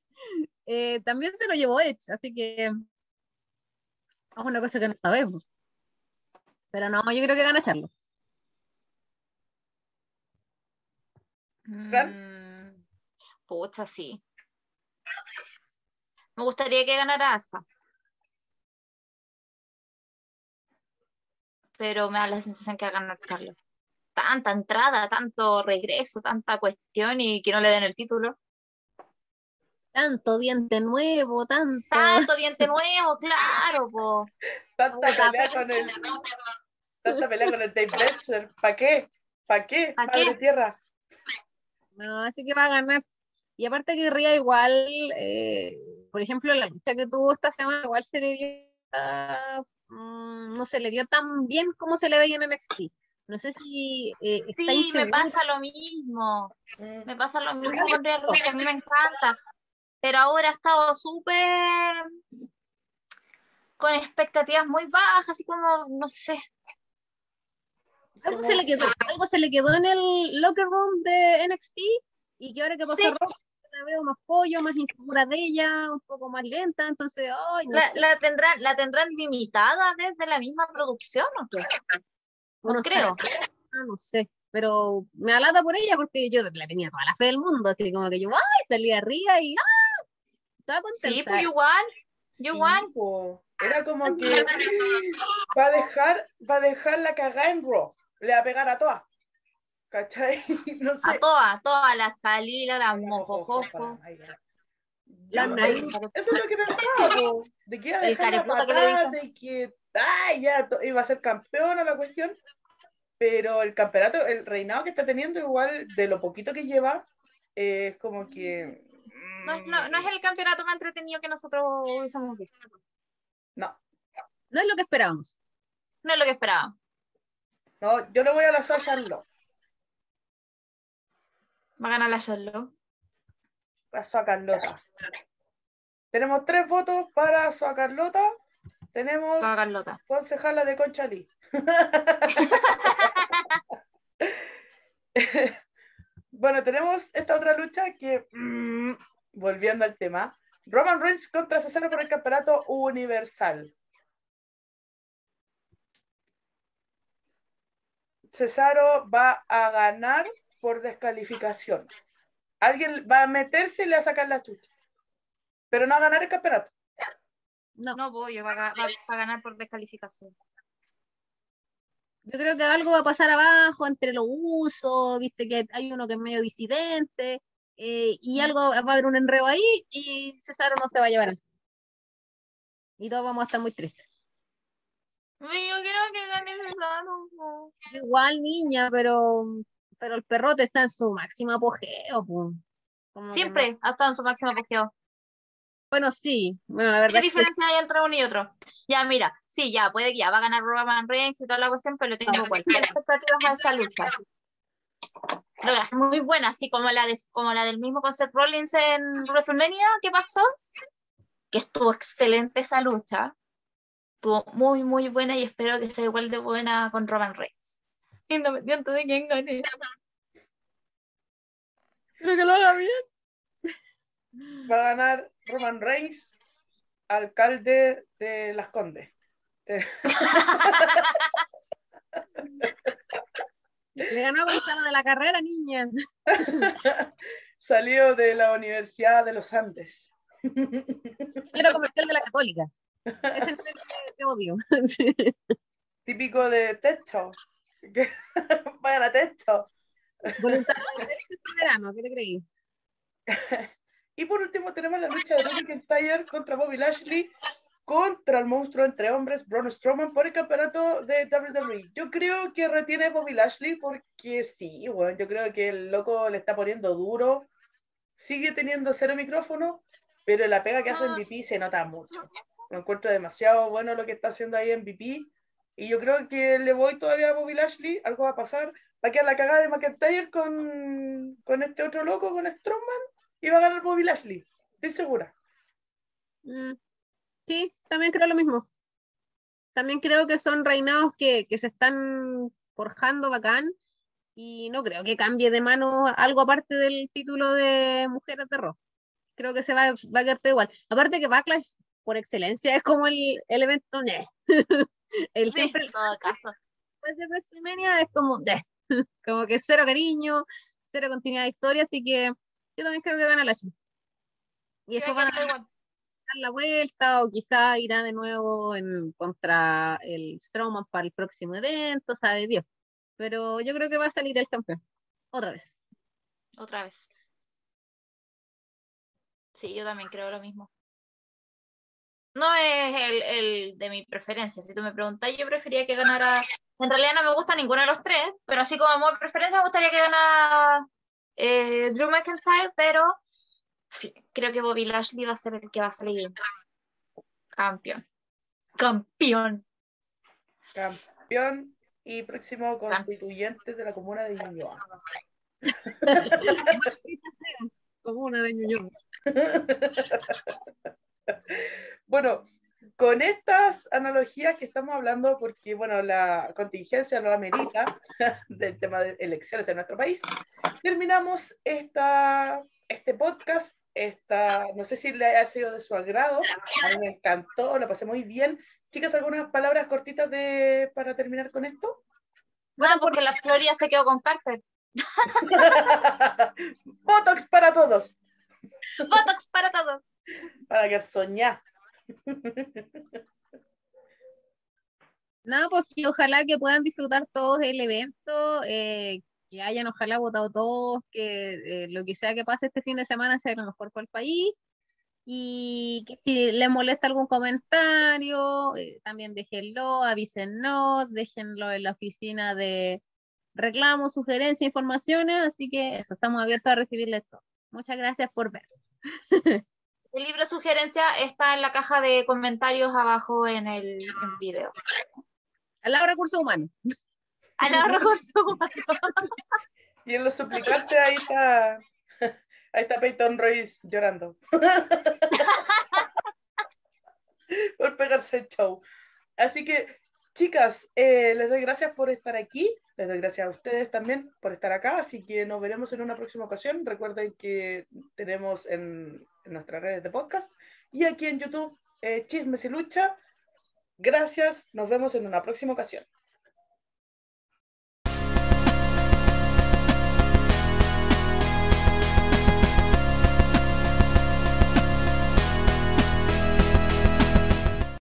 eh, también se lo llevó Edge, así que es una cosa que no sabemos. Pero no, yo creo que gana Charlotte. Mm, pucha, sí. Me gustaría que ganara Asuka. Pero me da la sensación que va a ganar Charlotte. Tanta entrada, tanto regreso, tanta cuestión y que no le den el título. Tanto diente nuevo, tanto. Tanto diente (laughs) nuevo, claro, po. Tanta Puta, pelea con el, tanta pelea con el Dave Meltzer, ¿para qué? ¿Para qué? ¿Pa' Padre qué? tierra. No, así que va a ganar. Y aparte que Ría igual, eh, por ejemplo, la lucha que tuvo esta semana igual se le vio, ah, mm, no se le vio tan bien como se le veía en NXT. No sé si eh, Sí, me insegura. pasa lo mismo. Mm. Me pasa lo mismo con Rhea Ripley, a mí me encanta. Pero ahora ha estado súper con expectativas muy bajas, así como, no sé. Algo se le quedó, algo se le quedó en el locker room de NXT y que ahora que pasó Sí. La veo más pollo, más insegura de ella, un poco más lenta, entonces, ay, no ¿La, la tendrán, ¿La tendrán limitada desde la misma producción o qué? No no creo. ah, no sé, pero me alata por ella porque yo la tenía toda la fe del mundo, así como que yo, ay, salía arriba y ¡ah! estaba contenta. Sí, pues igual. Yo Sí, igual. po. Era como que va a dejar, va a dejar la cagada en Raw. Le va a pegar a todas. ¿Cachai? (laughs) No sé. A todas, todas, las Kalila, las Las Mojojojo. Eso es lo que pensaba, po, de que iba a El dejar la que le de que ay, ya iba a ser campeona la cuestión, pero el campeonato, el reinado que está teniendo, igual de lo poquito que lleva, eh, es como que. No, no, no es el campeonato más entretenido que nosotros hubiésemos visto. No, No es lo que esperábamos. No es lo que esperaba. no, yo le voy a la Charlotte, Va a ganar la Charlotte. la Sua Carlota. Tenemos tres votos para Sua Carlota. Tenemos Toda Carlota. concejala de Conchalí. (laughs) bueno, tenemos esta otra lucha que, mm, volviendo al tema, Roman Reigns contra Cesaro por el campeonato universal. Cesaro va a ganar por descalificación. Alguien va a meterse y le va a sacar la chucha. Pero no a ganar el campeonato. No, No voy, va a, ga- va a ganar por descalificación. yo creo que algo va a pasar abajo entre los usos, viste que hay uno que es medio disidente, eh, y algo va a haber un enredo ahí y Cesaro no se va a llevar. al- Y todos vamos a estar muy tristes. Yo quiero que gane Cesaro. Igual, niña, pero, pero el perrote está en su máximo apogeo. no- Siempre ha estado en su máximo apogeo. Bueno, sí. Bueno, la ¿Qué verdad es que diferencia hay entre uno y otro? Ya, mira, sí, ya, puede que ya va a ganar Roman Reigns y toda la cuestión, pero le tengo cualquier expectativa a esa lucha. Creo que es muy buena, así como la, de, como la del mismo con Seth Rollins en WrestleMania, ¿qué pasó? Que estuvo excelente esa lucha. Estuvo muy, muy buena y espero que sea igual de buena con Roman Reigns. Independiente de quién gane. Creo que lo haga bien. Va a ganar Roman Reigns, alcalde de Las Condes. Eh, (laughs) le ganó a Gonzalo de la carrera, niña. (laughs) Salió de la Universidad de los Andes. (laughs) Quiero comercial de la católica. Es el que odio. Sí. Típico de texto. Vayan a texto. Voluntad de este verano, ¿qué te creí? Y por último tenemos la lucha de McIntyre contra Bobby Lashley contra el monstruo entre hombres Braun Strowman por el campeonato de WWE. Yo creo que retiene Bobby Lashley porque sí, bueno, yo creo que el loco le está poniendo duro, sigue teniendo cero micrófono, pero la pega que hace en VP se nota mucho. Me encuentro demasiado bueno lo que está haciendo ahí en VP y yo creo que le voy todavía a Bobby Lashley, algo va a pasar, va a quedar la cagada de McIntyre con, con este otro loco, con Strowman, y va a ganar Bobby Lashley, estoy segura. Mm, Sí, también creo lo mismo. También creo que son reinados que, que se están forjando bacán y no creo que cambie de mano algo aparte del título de Mujeres de Raw. Creo que se va, va a quedar todo igual. Aparte que Backlash, por excelencia, es como el, el evento... (laughs) el Sí, siempre, en todo caso. después de WrestleMania es como... (laughs) como que cero cariño, cero continuidad de historia, así que yo también creo que gana la Y Sí, después van a dar la vuelta o quizá irá de nuevo en contra el Strowman para el próximo evento, sabe Dios. Pero yo creo que va a salir el campeón. Otra vez. Otra vez. Sí, yo también creo lo mismo. No es el, el de mi preferencia. Si tú me preguntas, yo prefería que ganara. En realidad no me gusta ninguno de los tres, pero así como mi preferencia me gustaría que ganara eh, Drew McIntyre, pero sí, creo que Bobby Lashley va a ser el que va a salir campeón. Campeón. Campeón y próximo constituyente de la comuna de Ñuñoa. (laughs) Como una de Ñuñoa. (laughs) Bueno, con estas analogías que estamos hablando, porque bueno, la contingencia lo amerita (laughs) del tema de elecciones en nuestro país, terminamos esta, este podcast. Esta, no sé si le ha sido de su agrado, a mí me encantó, lo pasé muy bien. Chicas, ¿algunas palabras cortitas de, para terminar con esto? Bueno, porque la Floria se quedó con Carter. (laughs) Botox para todos, Botox para todos. para que soñar. (laughs) Nada, pues que ojalá que puedan disfrutar todos el evento, eh, que hayan ojalá votado todos, que eh, lo que sea que pase este fin de semana sea lo mejor para el país. Y que si les molesta algún comentario, eh, también déjenlo, avísennos, déjenlo en la oficina de reclamos, sugerencias, informaciones. Así que eso, estamos abiertos a recibirles todo. Muchas gracias por ver. (laughs) El libro sugerencia está en la caja de comentarios abajo en el en video. A la recursos humanos. A los recursos humanos. Y en los suplicantes ahí está, (laughs) ahí está Peyton Royce llorando. (laughs) por pegarse el show. Así que, chicas, eh, les doy gracias por estar aquí. Les doy gracias a ustedes también por estar acá. Así que nos veremos en una próxima ocasión. Recuerden que tenemos en, en nuestras redes de podcast y aquí en YouTube eh, Chismes y Lucha. Gracias. Nos vemos en una próxima ocasión.